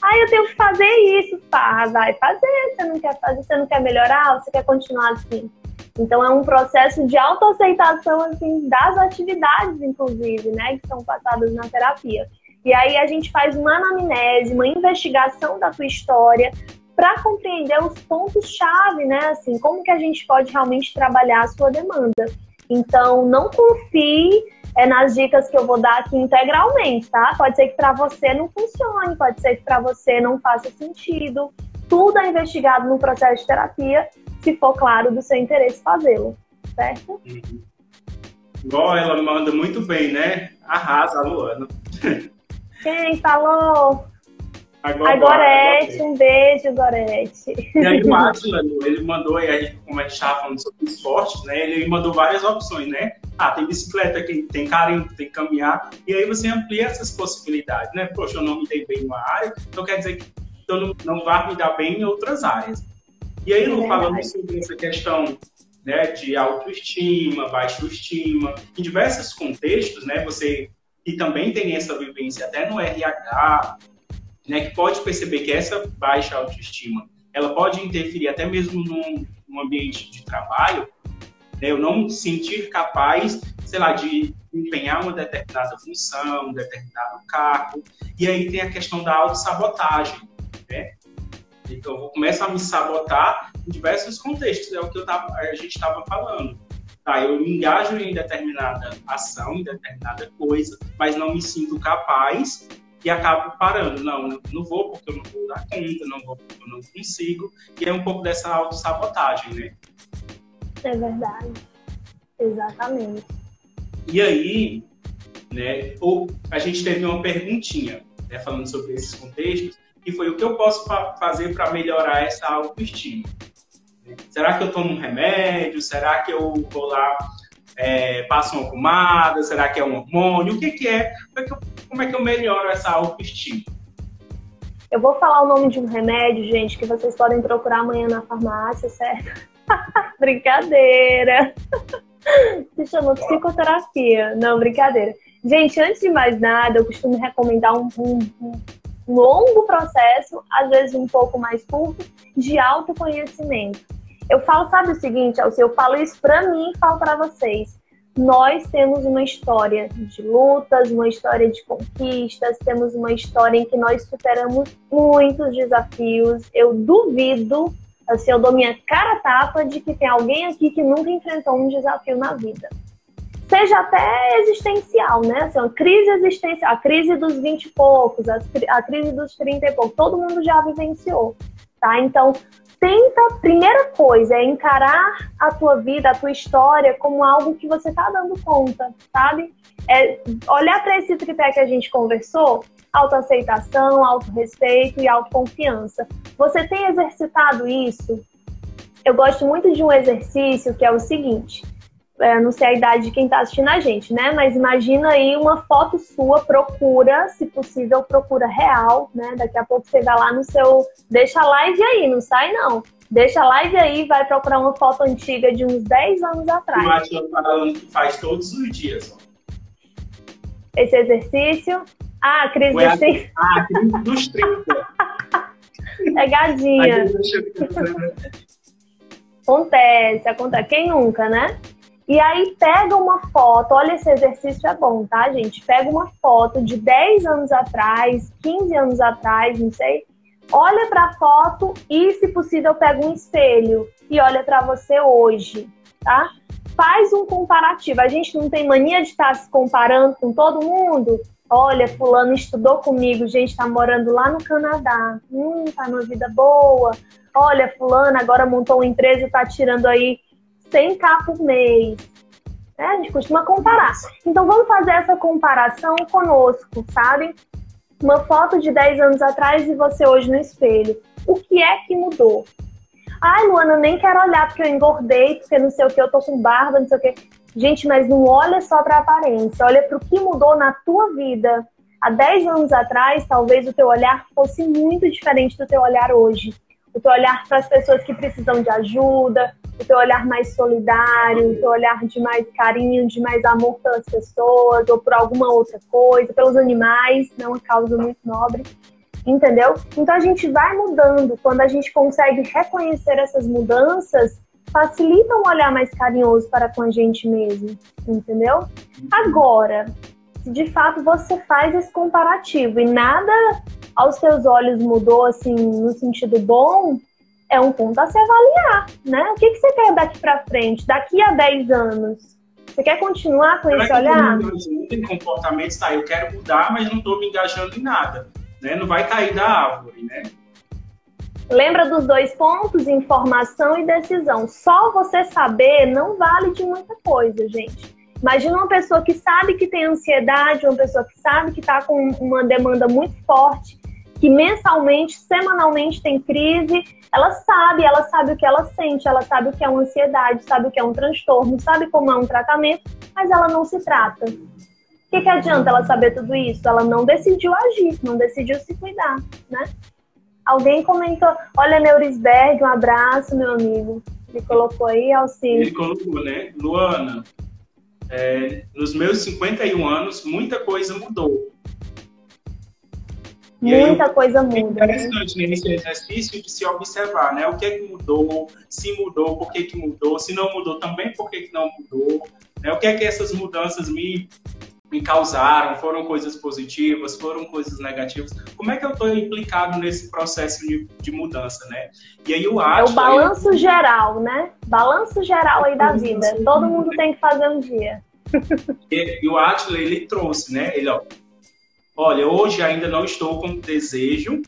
S2: ah, eu tenho que fazer isso, pá, vai fazer. Você não quer fazer, você não quer melhorar, você quer continuar assim. Então é um processo de autoaceitação assim das atividades, inclusive, né, que são passadas na terapia. E aí a gente faz uma anamnese, uma investigação da tua história para compreender os pontos chave, né, assim, como que a gente pode realmente trabalhar a sua demanda. Então não confie é nas dicas que eu vou dar aqui integralmente, tá? Pode ser que para você não funcione, pode ser que para você não faça sentido. Tudo é investigado no processo de terapia se for claro do seu interesse fazê-lo, certo? Uhum.
S1: Igual ela manda muito bem, né? Arrasa, Luana.
S2: Quem falou? Agora, a Gorete, um beijo, Gorete.
S1: E aí o Atila, ele mandou, aí a gente, como a gente estava falando sobre esportes, né? Ele mandou várias opções, né? Ah, tem bicicleta, tem carinho, tem caminhar. E aí você amplia essas possibilidades, né? Poxa, eu não me dei bem em uma área, então quer dizer que eu não, não vai me dar bem em outras áreas. E aí, Lu, falando sobre essa questão né, de autoestima, baixa estima, em diversos contextos, né, você que também tem essa vivência até no RH, né, que pode perceber que essa baixa autoestima, ela pode interferir até mesmo num, num ambiente de trabalho, né, eu não me sentir capaz, sei lá, de empenhar uma determinada função, um determinado cargo, e aí tem a questão da autossabotagem, né? Então, eu começo a me sabotar em diversos contextos, é o que eu tava, a gente estava falando. Tá, eu me engajo em determinada ação, em determinada coisa, mas não me sinto capaz e acabo parando. Não, não vou porque eu não vou dar conta, não vou porque eu não consigo. E é um pouco dessa autossabotagem, né?
S2: É verdade. Exatamente.
S1: E aí, né, ou a gente teve uma perguntinha, né, falando sobre esses contextos, que foi o que eu posso fa fazer para melhorar essa autoestima. Será que eu tomo um remédio? Será que eu vou lá, é, passo uma pomada? Será que é um hormônio? O que, que é? Como é que, eu, como é que eu melhoro essa autoestima?
S2: Eu vou falar o nome de um remédio, gente, que vocês podem procurar amanhã na farmácia, certo? brincadeira! Se chama psicoterapia. Não, brincadeira. Gente, antes de mais nada, eu costumo recomendar um, um longo processo, às vezes um pouco mais curto, de autoconhecimento. Eu falo, sabe o seguinte, Elcio, eu falo isso para mim e falo para vocês. Nós temos uma história de lutas, uma história de conquistas, temos uma história em que nós superamos muitos desafios. Eu duvido, assim, eu dou minha cara tapa de que tem alguém aqui que nunca enfrentou um desafio na vida seja até existencial, né? Assim, uma crise existencial, a crise dos 20 e poucos, a, a crise dos 30 e poucos, todo mundo já vivenciou, tá? Então, tenta, primeira coisa, é encarar a tua vida, a tua história como algo que você tá dando conta, sabe? É olhar para esse tripé que a gente conversou, autoaceitação, autorrespeito e autoconfiança. Você tem exercitado isso? Eu gosto muito de um exercício que é o seguinte: é, não sei a idade de quem está assistindo a gente, né? Mas imagina aí uma foto sua, procura, se possível, procura real, né? Daqui a pouco você vai lá no seu. Deixa a live aí, não sai não. Deixa a live aí vai procurar uma foto antiga de uns 10 anos atrás. Eu
S1: acho que faz todos os dias.
S2: Esse exercício. Ah, a crise dos 30.
S1: Ah, crise dos 30.
S2: Pegadinha. Acontece, acontece. Quem nunca, né? E aí pega uma foto, olha esse exercício é bom, tá, gente? Pega uma foto de 10 anos atrás, 15 anos atrás, não sei. Olha para a foto e, se possível, pega um espelho e olha para você hoje, tá? Faz um comparativo. A gente não tem mania de estar tá se comparando com todo mundo. Olha, fulano estudou comigo, gente, tá morando lá no Canadá. Hum, tá numa vida boa. Olha, fulano agora montou uma empresa e tá tirando aí 100k por mês. É, a gente costuma comparar. Então vamos fazer essa comparação conosco, sabe? Uma foto de 10 anos atrás e você hoje no espelho. O que é que mudou? Ai, Luana, nem quero olhar porque eu engordei, porque não sei o que, eu tô com barba, não sei o que. Gente, mas não olha só para aparência, olha para o que mudou na tua vida. Há 10 anos atrás, talvez o teu olhar fosse muito diferente do teu olhar hoje. O teu olhar para as pessoas que precisam de ajuda, o teu olhar mais solidário, o teu olhar de mais carinho, de mais amor pelas pessoas ou por alguma outra coisa, pelos animais, não é uma causa muito nobre, entendeu? Então a gente vai mudando. Quando a gente consegue reconhecer essas mudanças, facilita um olhar mais carinhoso para com a gente mesmo, entendeu? Agora, se de fato você faz esse comparativo e nada aos seus olhos mudou assim no sentido bom, é um ponto a se avaliar, né? O que, que você quer daqui para frente, daqui a 10 anos? Você quer continuar com esse olhar?
S1: Tem comportamentos, tá? Eu quero mudar, mas não estou me engajando em nada, né? Não vai cair da árvore, né?
S2: Lembra dos dois pontos, informação e decisão. Só você saber não vale de muita coisa, gente. Imagina uma pessoa que sabe que tem ansiedade, uma pessoa que sabe que está com uma demanda muito forte, que mensalmente, semanalmente tem crise ela sabe, ela sabe o que ela sente, ela sabe o que é uma ansiedade, sabe o que é um transtorno, sabe como é um tratamento, mas ela não se trata. O que, que adianta ela saber tudo isso? Ela não decidiu agir, não decidiu se cuidar, né? Alguém comentou, olha Neurisberg, um abraço, meu amigo. Ele colocou aí, auxílio.
S1: Ele colocou, né? Luana, é, nos meus 51 anos, muita coisa mudou.
S2: Muita aí, coisa muda. É
S1: interessante né? esse exercício de se observar, né? O que é que mudou, se mudou, por que, que mudou, se não mudou também, por que, que não mudou, né? O que é que essas mudanças me, me causaram, foram coisas positivas, foram coisas negativas, como é que eu estou implicado nesse processo de, de, mudança, né? E aí o
S2: Atila... É o balanço geral, né? Balanço geral aí da vida. Todo mundo tem que fazer um dia.
S1: E, e o Atila, ele trouxe, né? Ele, ó, olha, hoje ainda não estou com desejo,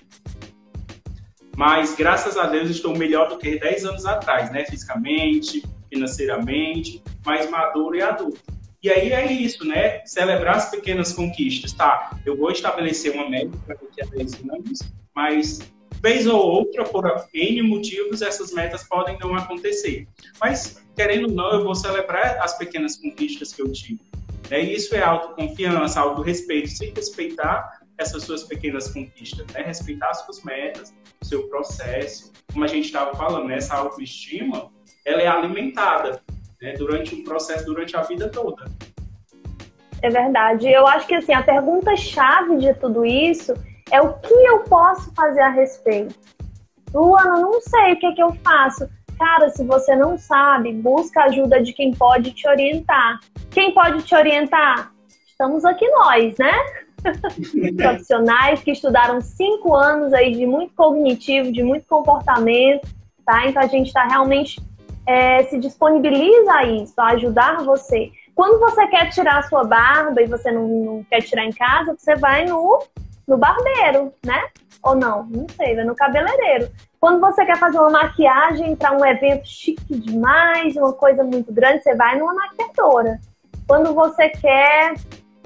S1: mas graças a Deus estou melhor do que 10 anos atrás, né? Fisicamente, financeiramente, mais maduro e adulto. E aí é isso, né? Celebrar as pequenas conquistas, tá? Eu vou estabelecer uma meta para daqui a 10 anos, mas vez ou outra, por N motivos, essas metas podem não acontecer. Mas, querendo ou não, eu vou celebrar as pequenas conquistas que eu tive. Né? E isso é autoconfiança, autorrespeito, sem respeitar essas suas pequenas conquistas, né? respeitar as suas metas, o seu processo. Como a gente estava falando, né? essa autoestima, ela é alimentada né? durante um processo, durante a vida toda.
S2: É verdade. Eu acho que assim, a pergunta-chave de tudo isso é o que eu posso fazer a respeito. Luana, não sei o que, é que eu faço. Cara, se você não sabe, busca ajuda de quem pode te orientar. Quem pode te orientar? Estamos aqui nós, né? Profissionais que estudaram cinco anos aí de muito cognitivo, de muito comportamento, tá? Então a gente está realmente é, se disponibiliza a isso, a ajudar você. Quando você quer tirar a sua barba e você não, não quer tirar em casa, você vai no no barbeiro, né? Ou não, não sei, vai no cabeleireiro. Quando você quer fazer uma maquiagem para um evento chique demais, uma coisa muito grande, você vai numa maquiadora. Quando você quer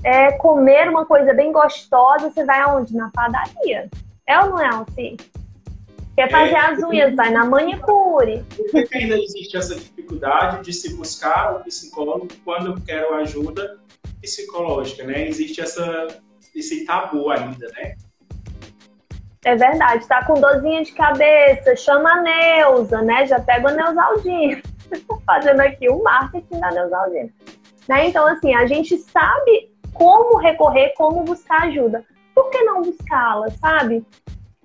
S2: é, comer uma coisa bem gostosa, você vai aonde? Na padaria. É ou não é, Alci? Quer fazer é, as unhas, vai na manicure.
S1: Por que ainda existe essa dificuldade de se buscar o psicólogo quando eu quero ajuda psicológica, né? Existe essa esse tabu ainda, né?
S2: É verdade, tá com dorzinha de cabeça, chama a Neuza, né? Já pega a Neusaldina. Fazendo aqui o marketing da Neusaldina. Né? Então, assim, a gente sabe como recorrer, como buscar ajuda. Por que não buscá-la, sabe?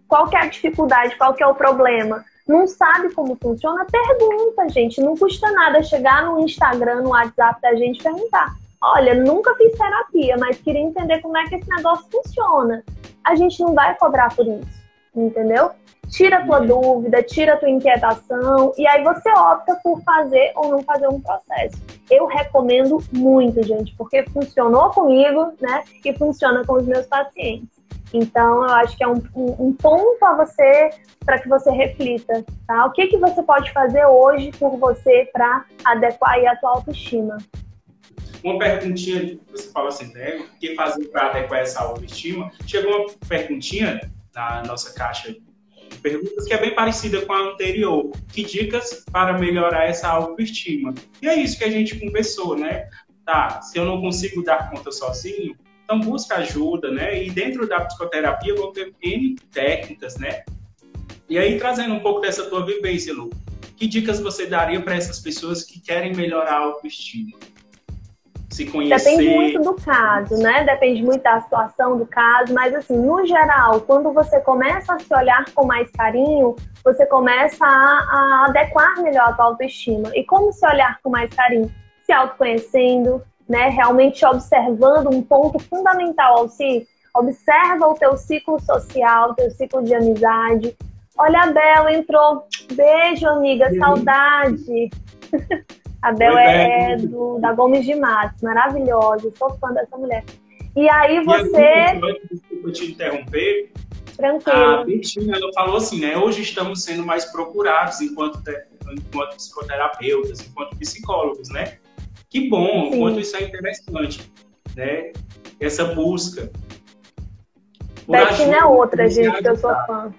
S2: Qual que é a dificuldade, qual que é o problema? Não sabe como funciona? Pergunta, gente. Não custa nada chegar no Instagram, no WhatsApp da gente e perguntar olha, nunca fiz terapia, mas queria entender como é que esse negócio funciona. A gente não vai cobrar por isso, entendeu? Tira a tua dúvida, tira a tua inquietação e aí você opta por fazer ou não fazer um processo. Eu recomendo muito, gente, porque funcionou comigo, né? E funciona com os meus pacientes. Então, eu acho que é um, um, um ponto a você para que você reflita, tá? O que, que você pode fazer hoje por você para adequar a tua autoestima?
S1: Uma perguntinha, você fala assim, né? O que fazer para adequar essa autoestima? Chegou uma perguntinha na nossa caixa perguntas que é bem parecida com a anterior. Que dicas para melhorar essa autoestima? E é isso que a gente conversou, né? Tá, se eu não consigo dar conta sozinho, então busca ajuda, né? E dentro da psicoterapia vou ter N técnicas, né? E aí, trazendo um pouco dessa tua vivência, Lu, que dicas você daria para essas pessoas que querem melhorar a autoestima? Se conhecer.
S2: Depende muito do caso, né? Depende muito da situação do caso, mas assim, no geral, quando você começa a se olhar com mais carinho, você começa a, a adequar melhor a tua autoestima. E como se olhar com mais carinho? Se autoconhecendo, né? Realmente observando um ponto fundamental ao si. Observa o teu ciclo social, o teu ciclo de amizade. Olha, a Bela entrou. Beijo, amiga, saudade. A Bel é, é do, da Gomes de Matos, maravilhosa, sou fã dessa mulher. E aí você.
S1: E desculpa te interromper.
S2: Tranquilo.
S1: A Betina ela falou assim, né? Hoje estamos sendo mais procurados enquanto, enquanto psicoterapeutas, enquanto psicólogos, né? Que bom, Sim. quanto isso é interessante, né? Essa busca.
S2: Betina é outra, gente, que eu sou fã.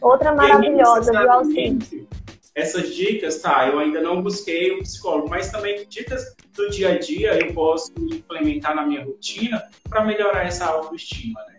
S2: Outra maravilhosa, viu, Alcine?
S1: Essas dicas, tá, eu ainda não busquei um psicólogo, mas também dicas do dia a dia eu posso implementar na minha rotina para melhorar essa autoestima, né?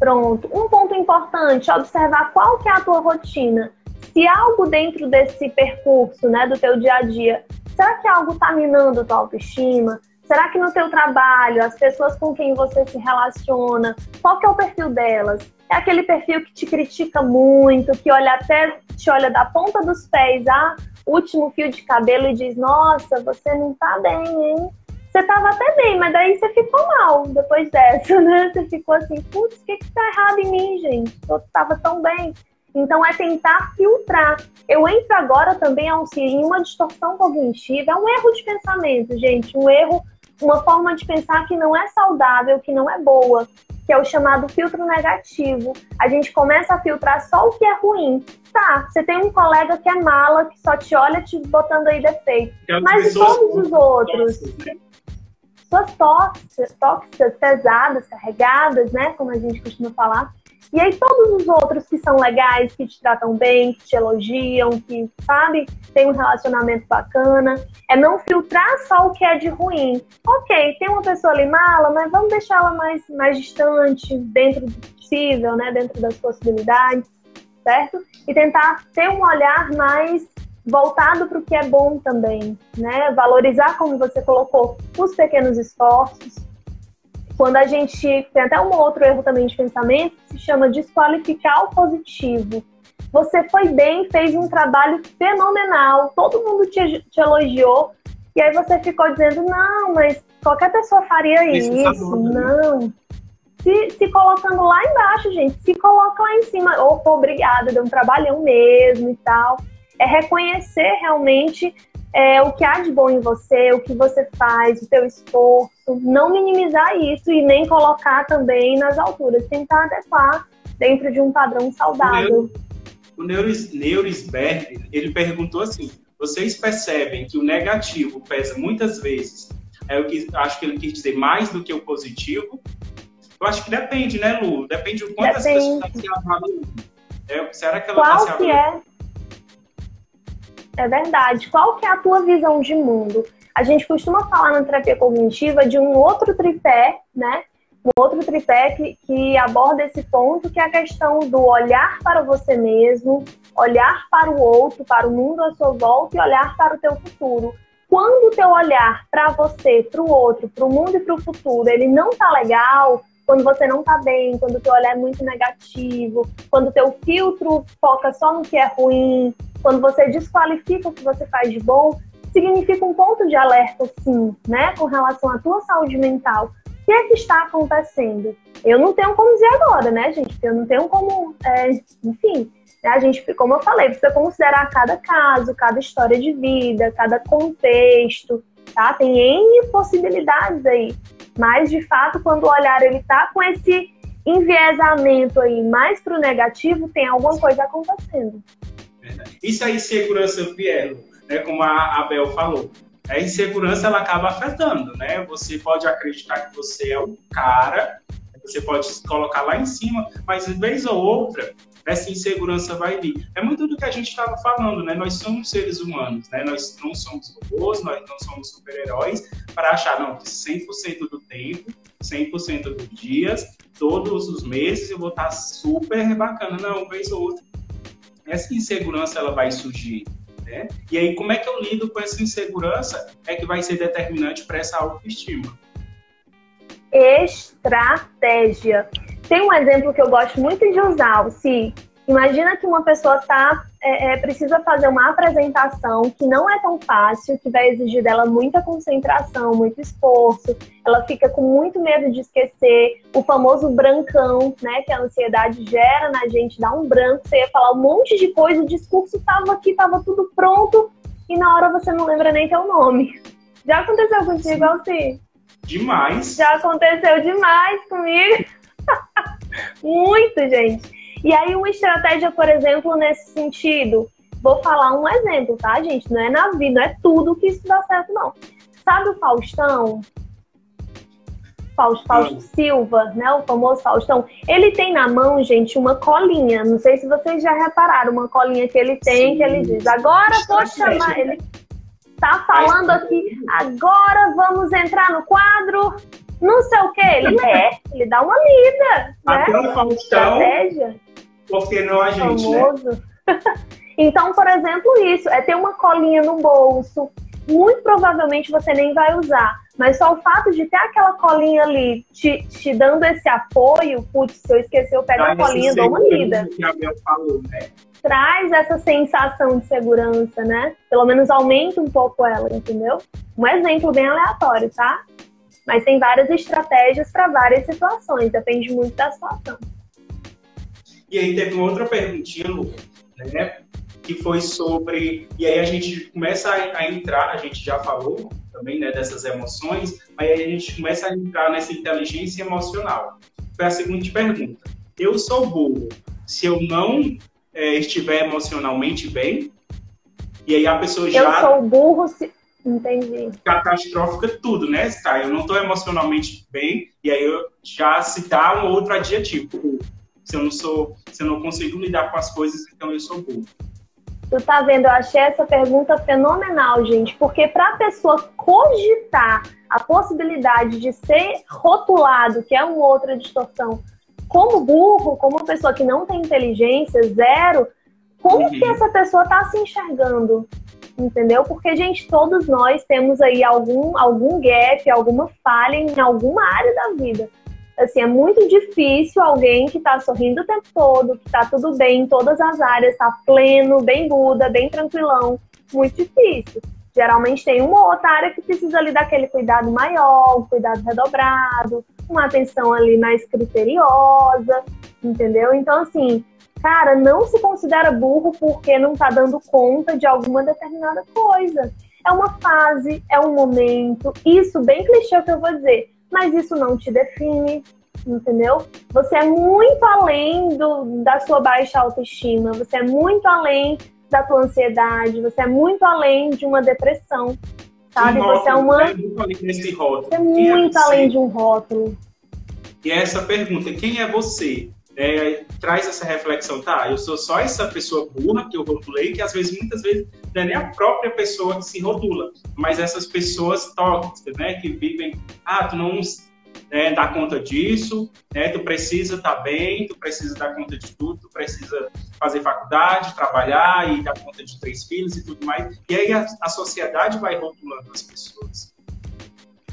S2: Pronto. Um ponto importante, observar qual que é a tua rotina. Se algo dentro desse percurso, né, do teu dia a dia, será que algo está minando a tua autoestima? Será que no teu trabalho, as pessoas com quem você se relaciona, qual que é o perfil delas? É aquele perfil que te critica muito, que olha até te olha da ponta dos pés a último fio de cabelo e diz: Nossa, você não tá bem, hein? Você tava até bem, mas daí você ficou mal depois dessa, né? Você ficou assim: Putz, o que que tá errado em mim, gente? Eu tava tão bem. Então é tentar filtrar. Eu entro agora também em uma distorção cognitiva, é um erro de pensamento, gente, um erro, uma forma de pensar que não é saudável, que não é boa, que é o chamado filtro negativo. A gente começa a filtrar só o que é ruim. Tá, você tem um colega que é mala, que só te olha te botando aí defeito. Mas todos os outros? Suas tóxicas, tóxicas, pesadas, carregadas, né? Como a gente costuma falar. E aí todos os outros que são legais, que te tratam bem, que te elogiam, que, sabe, tem um relacionamento bacana. É não filtrar só o que é de ruim. Ok, tem uma pessoa ali mala, mas vamos deixá-la mais, mais distante, dentro do possível, né? Dentro das possibilidades, certo? E tentar ter um olhar mais voltado para o que é bom também, né? Valorizar, como você colocou, os pequenos esforços, quando a gente tem até um outro erro também de pensamento, se chama desqualificar o positivo. Você foi bem, fez um trabalho fenomenal, todo mundo te, te elogiou, e aí você ficou dizendo, não, mas qualquer pessoa faria isso. isso. Não. Se, se colocando lá embaixo, gente, se coloca lá em cima, opa, obrigada, deu um trabalhão mesmo e tal. É reconhecer realmente é, o que há de bom em você, o que você faz, o seu esforço, não minimizar isso e nem colocar também nas alturas, tentar adequar dentro de um padrão saudável.
S1: O Neurisberg, ele perguntou assim, vocês percebem que o negativo pesa muitas vezes, é o que acho que ele quis dizer mais do que o positivo? Eu acho que depende, né, Lu? Depende de quantas depende. pessoas se avaliando. É, será que ela
S2: Qual tá se que é? É verdade. Qual que é a tua visão de mundo? A gente costuma falar na terapia cognitiva de um outro tripé, né? Um outro tripé que, que aborda esse ponto, que é a questão do olhar para você mesmo, olhar para o outro, para o mundo à sua volta e olhar para o teu futuro. Quando o teu olhar para você, para o outro, para o mundo e para o futuro, ele não tá legal, quando você não tá bem, quando o teu olhar é muito negativo, quando o teu filtro foca só no que é ruim, quando você desqualifica o que você faz de bom, significa um ponto de alerta, sim, né, com relação à tua saúde mental. O que é que está acontecendo? Eu não tenho como dizer agora, né, gente? Eu não tenho como, é, enfim, né, a gente, como eu falei, precisa considerar cada caso, cada história de vida, cada contexto, tá? Tem N possibilidades aí. Mas, de fato, quando o olhar ele tá com esse enviesamento aí mais para o negativo, tem alguma coisa acontecendo.
S1: Isso aí, insegurança vier, né, como a Abel falou. A insegurança ela acaba afetando, né? Você pode acreditar que você é o cara, você pode se colocar lá em cima, mas vez ou outra essa insegurança vai vir. É muito do que a gente estava falando, né? Nós somos seres humanos, né? Nós não somos robôs, nós não somos super-heróis para achar, não, que 100% do tempo, 100% dos dias, todos os meses eu vou estar super bacana. Não, vez ou outra. Essa insegurança ela vai surgir. Né? E aí, como é que eu lido com essa insegurança? É que vai ser determinante para essa autoestima.
S2: Estratégia. Tem um exemplo que eu gosto muito de usar, se imagina que uma pessoa tá, é, é, precisa fazer uma apresentação que não é tão fácil, que vai exigir dela muita concentração, muito esforço, ela fica com muito medo de esquecer, o famoso brancão, né, que a ansiedade gera na gente, dá um branco, você ia falar um monte de coisa, o discurso tava aqui, tava tudo pronto, e na hora você não lembra nem teu nome. Já aconteceu contigo, Alci?
S1: Demais.
S2: Já aconteceu demais comigo. Muito, gente. E aí, uma estratégia, por exemplo, nesse sentido, vou falar um exemplo, tá, gente? Não é na vida, não é tudo que isso dá certo, não. Sabe o Faustão? Fausto, Fausto Silva, né? O famoso Faustão. Ele tem na mão, gente, uma colinha. Não sei se vocês já repararam, uma colinha que ele tem, Sim. que ele diz, agora vou chamar. Ele tá falando aqui, agora vamos entrar no quadro não sei o que, ele lê, ele dá uma lida. Até
S1: né? o Faustão. Estratégia. Porque não a gente, né? Famoso. né?
S2: então, por exemplo, isso, é ter uma colinha no bolso. Muito provavelmente você nem vai usar. Mas só o fato de ter aquela colinha ali te, te dando esse apoio, putz, se eu esquecer, eu pego a colinha e dou uma lida. Que a falou, né? Traz essa sensação de segurança, né? Pelo menos aumenta um pouco ela, entendeu? Um exemplo bem aleatório, tá? Mas tem várias estratégias para várias situações, depende muito da situação.
S1: E aí teve uma outra perguntinha, Lu, né? Que foi sobre. E aí a gente começa a, a entrar, a gente já falou também né, dessas emoções, mas aí a gente começa a entrar nessa inteligência emocional. foi a seguinte pergunta: Eu sou burro se eu não é, estiver emocionalmente bem? E aí a pessoa já.
S2: Eu sou burro se. Entendi.
S1: Catastrófica tudo, né? Tá, eu não estou emocionalmente bem, e aí eu já se dá um outro adjetivo. Se eu não sou, se eu não consigo lidar com as coisas, então eu sou burro.
S2: Tu tá vendo? Eu achei essa pergunta fenomenal, gente, porque para a pessoa cogitar a possibilidade de ser rotulado, que é uma outra distorção, como burro, como uma pessoa que não tem inteligência, zero, como uhum. que essa pessoa está se enxergando? Entendeu? Porque, gente, todos nós temos aí algum, algum gap, alguma falha em alguma área da vida. Assim, é muito difícil alguém que está sorrindo o tempo todo, que está tudo bem em todas as áreas, está pleno, bem Buda, bem tranquilão. Muito difícil. Geralmente tem uma outra área que precisa ali daquele cuidado maior, cuidado redobrado, uma atenção ali mais criteriosa, entendeu? Então, assim, cara, não se considera burro porque não tá dando conta de alguma determinada coisa. É uma fase, é um momento, isso bem clichê que eu vou dizer, mas isso não te define, entendeu? Você é muito além do, da sua baixa autoestima, você é muito além da tua ansiedade, você é muito além de uma depressão, sabe? Rótulo, você é uma.
S1: É muito além desse rótulo.
S2: Você é muito é além de um rótulo.
S1: E essa pergunta, quem é você? É, traz essa reflexão, tá? Eu sou só essa pessoa burra que eu rotulei, que às vezes, muitas vezes, não é nem a própria pessoa que se rotula, mas essas pessoas tóxicas, né? Que vivem, ah, tu não né, dar conta disso, né? Tu precisa estar tá bem, tu precisa dar conta de tudo, tu precisa fazer faculdade, trabalhar e dar conta de três filhos e tudo mais. E aí a, a sociedade vai rotulando as pessoas.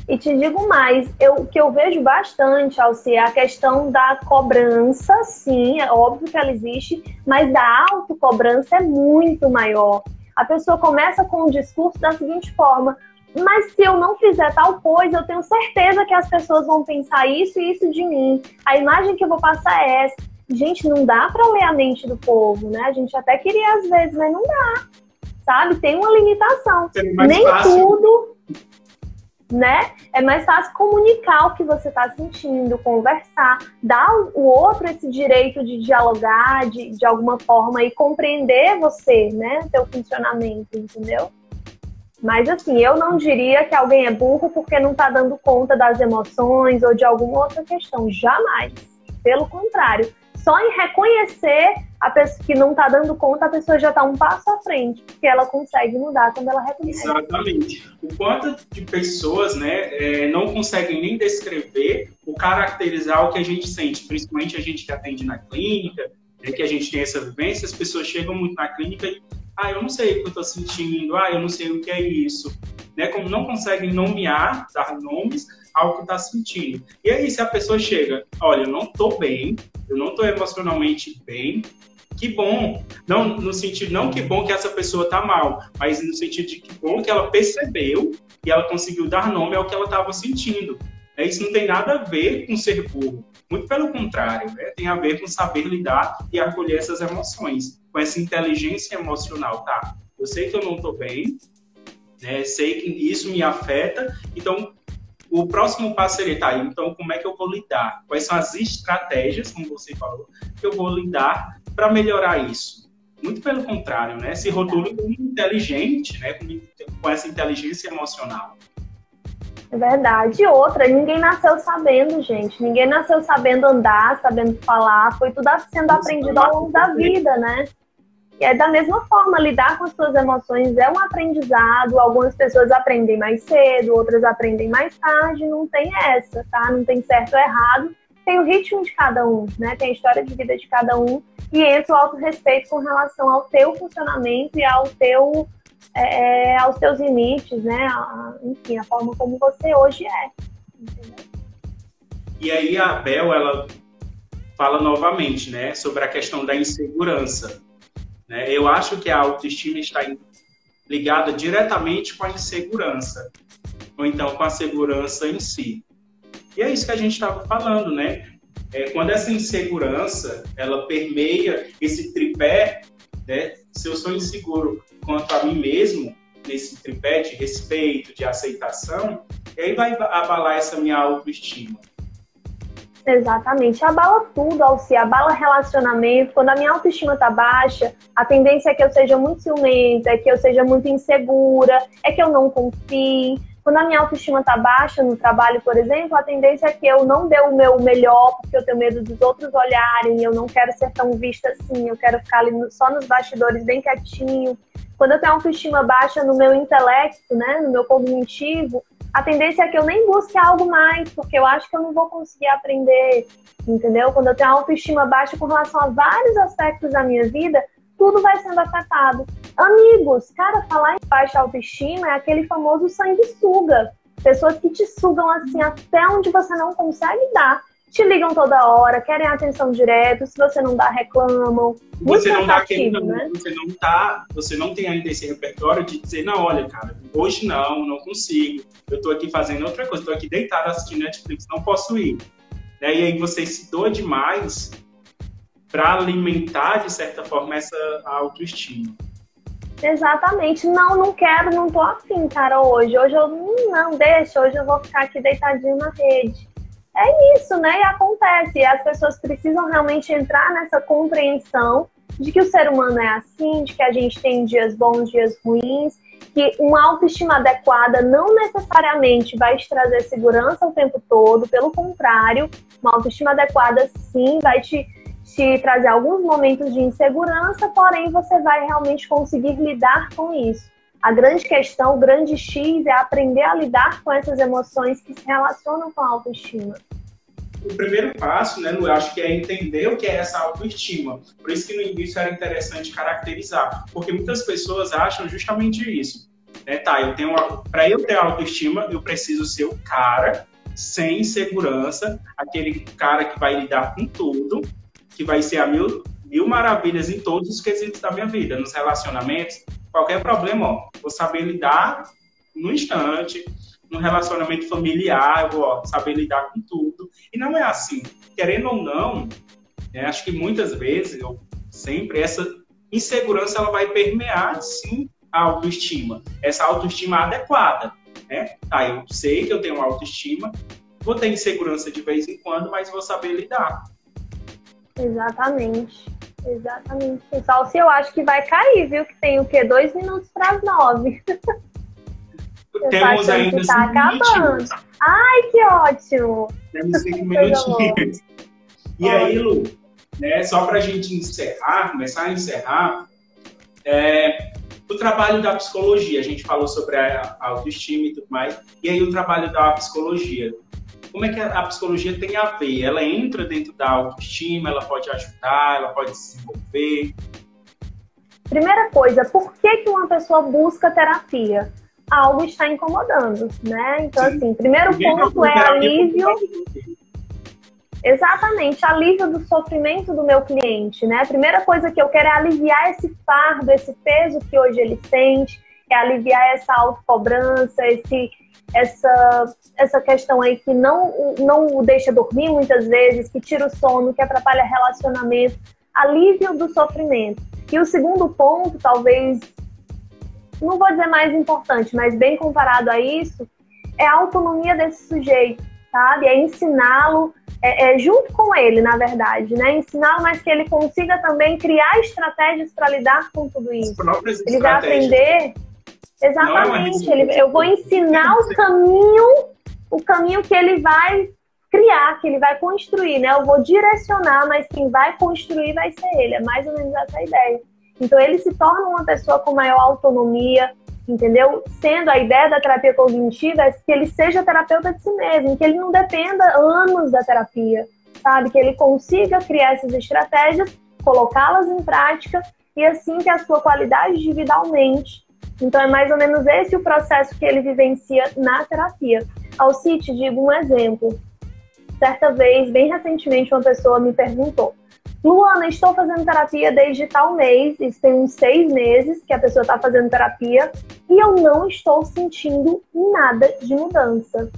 S2: E te digo mais, o que eu vejo bastante, Alci, é a questão da cobrança, sim, é óbvio que ela existe, mas da autocobrança é muito maior. A pessoa começa com o discurso da seguinte forma: mas se eu não fizer tal coisa, eu tenho certeza que as pessoas vão pensar isso e isso de mim. A imagem que eu vou passar é essa. Gente, não dá para ler a mente do povo, né? A gente até queria às vezes, mas não dá. Sabe? Tem uma limitação. Nem fácil. tudo, né? É mais fácil comunicar o que você está sentindo, conversar, dar o outro esse direito de dialogar de, de alguma forma e compreender você, né? Seu funcionamento, entendeu? Mas assim, eu não diria que alguém é burro porque não está dando conta das emoções ou de alguma outra questão. Jamais. Pelo contrário. Só em reconhecer a pessoa que não está dando conta, a pessoa já está um passo à frente, porque ela consegue mudar quando ela reconhece.
S1: Exatamente. O quanto de pessoas né, é, não conseguem nem descrever ou caracterizar o que a gente sente, principalmente a gente que atende na clínica, né, que a gente tem essa vivência, as pessoas chegam muito na clínica e ah, eu não sei o que eu estou sentindo, ah, eu não sei o que é isso. Né? Como não conseguem nomear, dar nomes ao que está sentindo. E aí, se a pessoa chega, olha, eu não estou bem, eu não estou emocionalmente bem, que bom. Não no sentido, não que bom que essa pessoa está mal, mas no sentido de que bom que ela percebeu e ela conseguiu dar nome ao que ela estava sentindo. É, isso não tem nada a ver com ser burro. Muito pelo contrário, né? tem a ver com saber lidar e acolher essas emoções com essa inteligência emocional, tá? Eu sei que eu não estou bem, né? sei que isso me afeta, então o próximo passo seria, tá, então como é que eu vou lidar? Quais são as estratégias, como você falou, que eu vou lidar para melhorar isso? Muito pelo contrário, né? Se rotula como inteligente, né? Com essa inteligência emocional.
S2: É verdade. E outra, ninguém nasceu sabendo, gente. Ninguém nasceu sabendo andar, sabendo falar. Foi tudo sendo aprendido ao longo da vida, né? E é da mesma forma, lidar com as suas emoções é um aprendizado. Algumas pessoas aprendem mais cedo, outras aprendem mais tarde. Não tem essa, tá? Não tem certo ou errado. Tem o ritmo de cada um, né? Tem a história de vida de cada um. E entra o autorrespeito com relação ao teu funcionamento e ao teu, é, é aos teus limites, né? A, enfim, a forma como você hoje é. Entendeu?
S1: E aí a Bel, ela fala novamente, né? Sobre a questão da insegurança né? Eu acho que a autoestima está ligada diretamente com a insegurança, ou então com a segurança em si. E é isso que a gente estava falando, né? É, quando essa insegurança ela permeia esse tripé, né? Se eu sou inseguro quanto a mim mesmo, nesse tripé de respeito, de aceitação, e aí vai abalar essa minha autoestima.
S2: Exatamente. Abala tudo, Alci. Abala relacionamento. Quando a minha autoestima tá baixa, a tendência é que eu seja muito ciumenta, é que eu seja muito insegura, é que eu não confie. Quando a minha autoestima tá baixa no trabalho, por exemplo, a tendência é que eu não dê o meu melhor porque eu tenho medo dos outros olharem, eu não quero ser tão vista assim, eu quero ficar ali só nos bastidores bem quietinho. Quando eu tenho autoestima baixa no meu intelecto, né, no meu cognitivo, a tendência é que eu nem busque algo mais, porque eu acho que eu não vou conseguir aprender, entendeu? Quando eu tenho autoestima baixa com relação a vários aspectos da minha vida, tudo vai sendo afetado. Amigos, cara, falar em baixa autoestima é aquele famoso sanguessuga. Pessoas que te sugam assim até onde você não consegue dar te ligam toda hora, querem atenção direto, se você não dá, reclamam.
S1: Você não dá aquele, né? você não tá, você não tem ainda esse repertório de dizer, não, olha, cara, hoje não, não consigo. Eu tô aqui fazendo outra coisa, tô aqui deitado assistindo Netflix, não posso ir. Né? E aí você se doa demais para alimentar, de certa forma, essa autoestima.
S2: Exatamente. Não, não quero, não tô afim, cara, hoje. Hoje eu não, deixa, hoje eu vou ficar aqui deitadinho na rede é isso, né? E acontece. E as pessoas precisam realmente entrar nessa compreensão de que o ser humano é assim, de que a gente tem dias bons, dias ruins, que uma autoestima adequada não necessariamente vai te trazer segurança o tempo todo, pelo contrário, uma autoestima adequada sim vai te, te trazer alguns momentos de insegurança, porém você vai realmente conseguir lidar com isso. A grande questão, o grande X é aprender a lidar com essas emoções que se relacionam com a autoestima.
S1: O primeiro passo, né, eu acho que é entender o que é essa autoestima. Por isso que no início era interessante caracterizar, porque muitas pessoas acham justamente isso. Né? Tá, eu tenho para eu ter autoestima, eu preciso ser o cara sem segurança, aquele cara que vai lidar com tudo, que vai ser a mil, mil maravilhas em todos os quesitos da minha vida, nos relacionamentos, qualquer problema, ó, vou saber lidar no instante, no relacionamento familiar, eu vou ó, saber lidar com tudo. E não é assim. Querendo ou não, né, acho que muitas vezes, sempre, essa insegurança ela vai permear, sim, a autoestima. Essa autoestima adequada. Né? Tá, eu sei que eu tenho autoestima, vou ter insegurança de vez em quando, mas vou saber lidar.
S2: Exatamente. Exatamente. Pessoal, se eu acho que vai cair, viu? Que tem o quê? Dois minutos para as nove.
S1: Temos ainda
S2: tá acabando. Ai, que ótimo!
S1: Temos cinco minutinhos. E aí, Lu, né, só para a gente encerrar, começar a encerrar, é, o trabalho da psicologia, a gente falou sobre a autoestima e tudo mais, e aí o trabalho da psicologia como é que a psicologia tem a ver? Ela entra dentro da autoestima, ela pode ajudar, ela pode desenvolver?
S2: Primeira coisa, por que, que uma pessoa busca terapia? Algo está incomodando, né? Então, Sim. assim, primeiro ponto é alívio. Exatamente, alívio do sofrimento do meu cliente, né? A primeira coisa que eu quero é aliviar esse fardo, esse peso que hoje ele sente, é aliviar essa autocobrança, esse essa, essa questão aí que não, não o deixa dormir muitas vezes, que tira o sono, que atrapalha relacionamento, alívio do sofrimento. E o segundo ponto, talvez, não vou dizer mais importante, mas bem comparado a isso, é a autonomia desse sujeito, sabe? É ensiná-lo, é, é, junto com ele, na verdade, né? Ensiná-lo, mas que ele consiga também criar estratégias para lidar com tudo isso. Ele vai aprender Exatamente. Ele, eu vou ensinar o caminho, o caminho que ele vai criar, que ele vai construir, né? Eu vou direcionar, mas quem vai construir vai ser ele. É mais ou menos essa ideia. Então ele se torna uma pessoa com maior autonomia, entendeu? Sendo a ideia da terapia cognitiva é que ele seja terapeuta de si mesmo, que ele não dependa anos da terapia, sabe? Que ele consiga criar essas estratégias, colocá-las em prática e assim que a sua qualidade de vida aumente então é mais ou menos esse o processo que ele vivencia na terapia. Ao CIT, digo um exemplo. Certa vez, bem recentemente, uma pessoa me perguntou: Luana, estou fazendo terapia desde tal mês, isso tem uns seis meses que a pessoa está fazendo terapia, e eu não estou sentindo nada de mudança.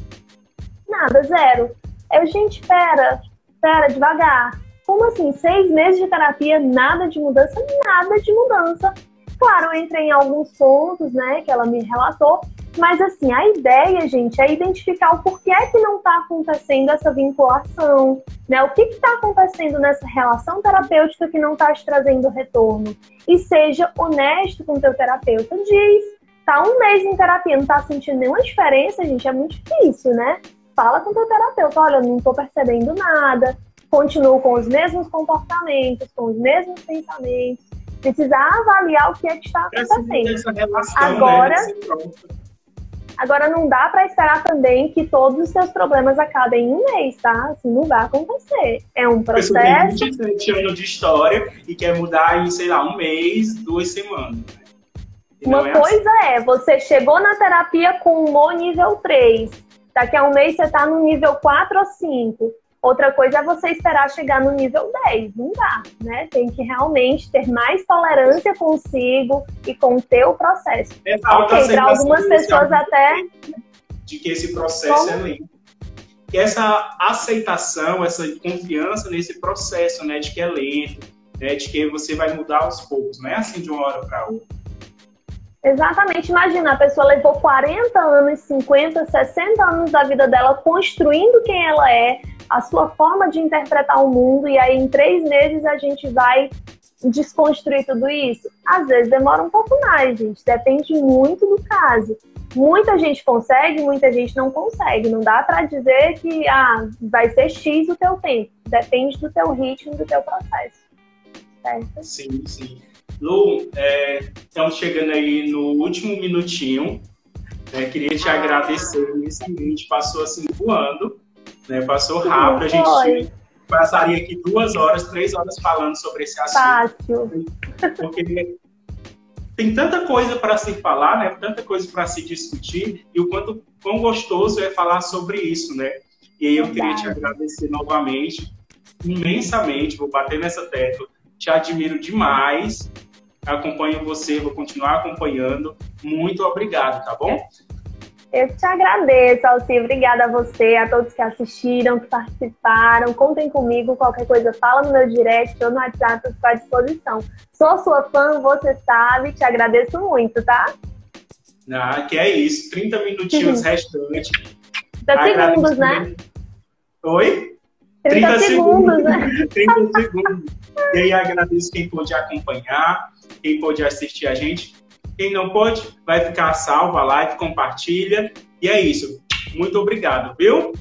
S2: Nada, zero. Eu, gente, pera, pera, devagar. Como assim? Seis meses de terapia, nada de mudança? Nada de mudança. Claro, eu entrei em alguns pontos, né, que ela me relatou, mas assim, a ideia, gente, é identificar o porquê que não está acontecendo essa vinculação, Né? O que está acontecendo nessa relação terapêutica que não está te trazendo retorno? E seja honesto com o teu terapeuta. Diz, tá um mês em terapia, não tá sentindo nenhuma diferença, gente, é muito difícil, né? Fala com o teu terapeuta, olha, não tô percebendo nada, continuo com os mesmos comportamentos, com os mesmos pensamentos. Precisar avaliar o que é que está acontecendo.
S1: Relação,
S2: Agora,
S1: né?
S2: Agora não dá para esperar também que todos os seus problemas acabem em um mês, tá? Assim não vai acontecer. É um processo. Tem
S1: 27 anos de história e quer mudar em, sei lá, um mês, duas semanas.
S2: Uma é coisa assim. é, você chegou na terapia com humor nível 3. Daqui a um mês você tá no nível 4 ou 5. Outra coisa é você esperar chegar no nível 10. Não dá, né? Tem que realmente ter mais tolerância consigo e com o teu processo.
S1: É, ok,
S2: para algumas pessoas até.
S1: De que esse processo Como? é lento. E essa aceitação, essa confiança nesse processo, né? De que é lento, né, de que você vai mudar aos poucos, não é assim de uma hora para outra.
S2: Exatamente, imagina, a pessoa levou 40 anos, 50, 60 anos da vida dela construindo quem ela é, a sua forma de interpretar o mundo, e aí em três meses a gente vai desconstruir tudo isso? Às vezes demora um pouco mais, gente. Depende muito do caso. Muita gente consegue, muita gente não consegue. Não dá para dizer que ah, vai ser X o teu tempo. Depende do teu ritmo, do teu processo. Certo?
S1: Sim, sim. Lu, é, estamos chegando aí no último minutinho. Né? Queria te ah. agradecer imensamente. Passou assim voando. Né? Passou rápido. A gente passaria aqui duas horas, três horas falando sobre esse assunto.
S2: Fácil.
S1: Porque tem tanta coisa para se falar, né? Tanta coisa para se discutir e o quanto quão gostoso é falar sobre isso, né? E aí eu queria te agradecer novamente, imensamente, vou bater nessa tecla. Te admiro demais. Acompanho você, vou continuar acompanhando. Muito obrigado, tá bom?
S2: Eu te agradeço, Alci. Obrigada a você, a todos que assistiram, que participaram. Contem comigo, qualquer coisa, fala no meu direct ou no WhatsApp, estou à disposição. Sou sua fã, você sabe, te agradeço muito, tá?
S1: Ah, que é isso. 30 minutinhos restantes.
S2: 30 segundos, né?
S1: Oi?
S2: 30, 30 segundos, segundos, né?
S1: 30 segundos. E aí agradeço quem pôde acompanhar, quem pôde assistir a gente. Quem não pode, vai ficar salvo a live, compartilha. E é isso. Muito obrigado, viu?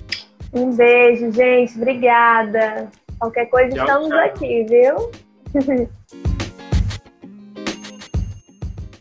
S2: Um beijo, gente. Obrigada. Qualquer coisa, tchau, estamos tchau. aqui, viu?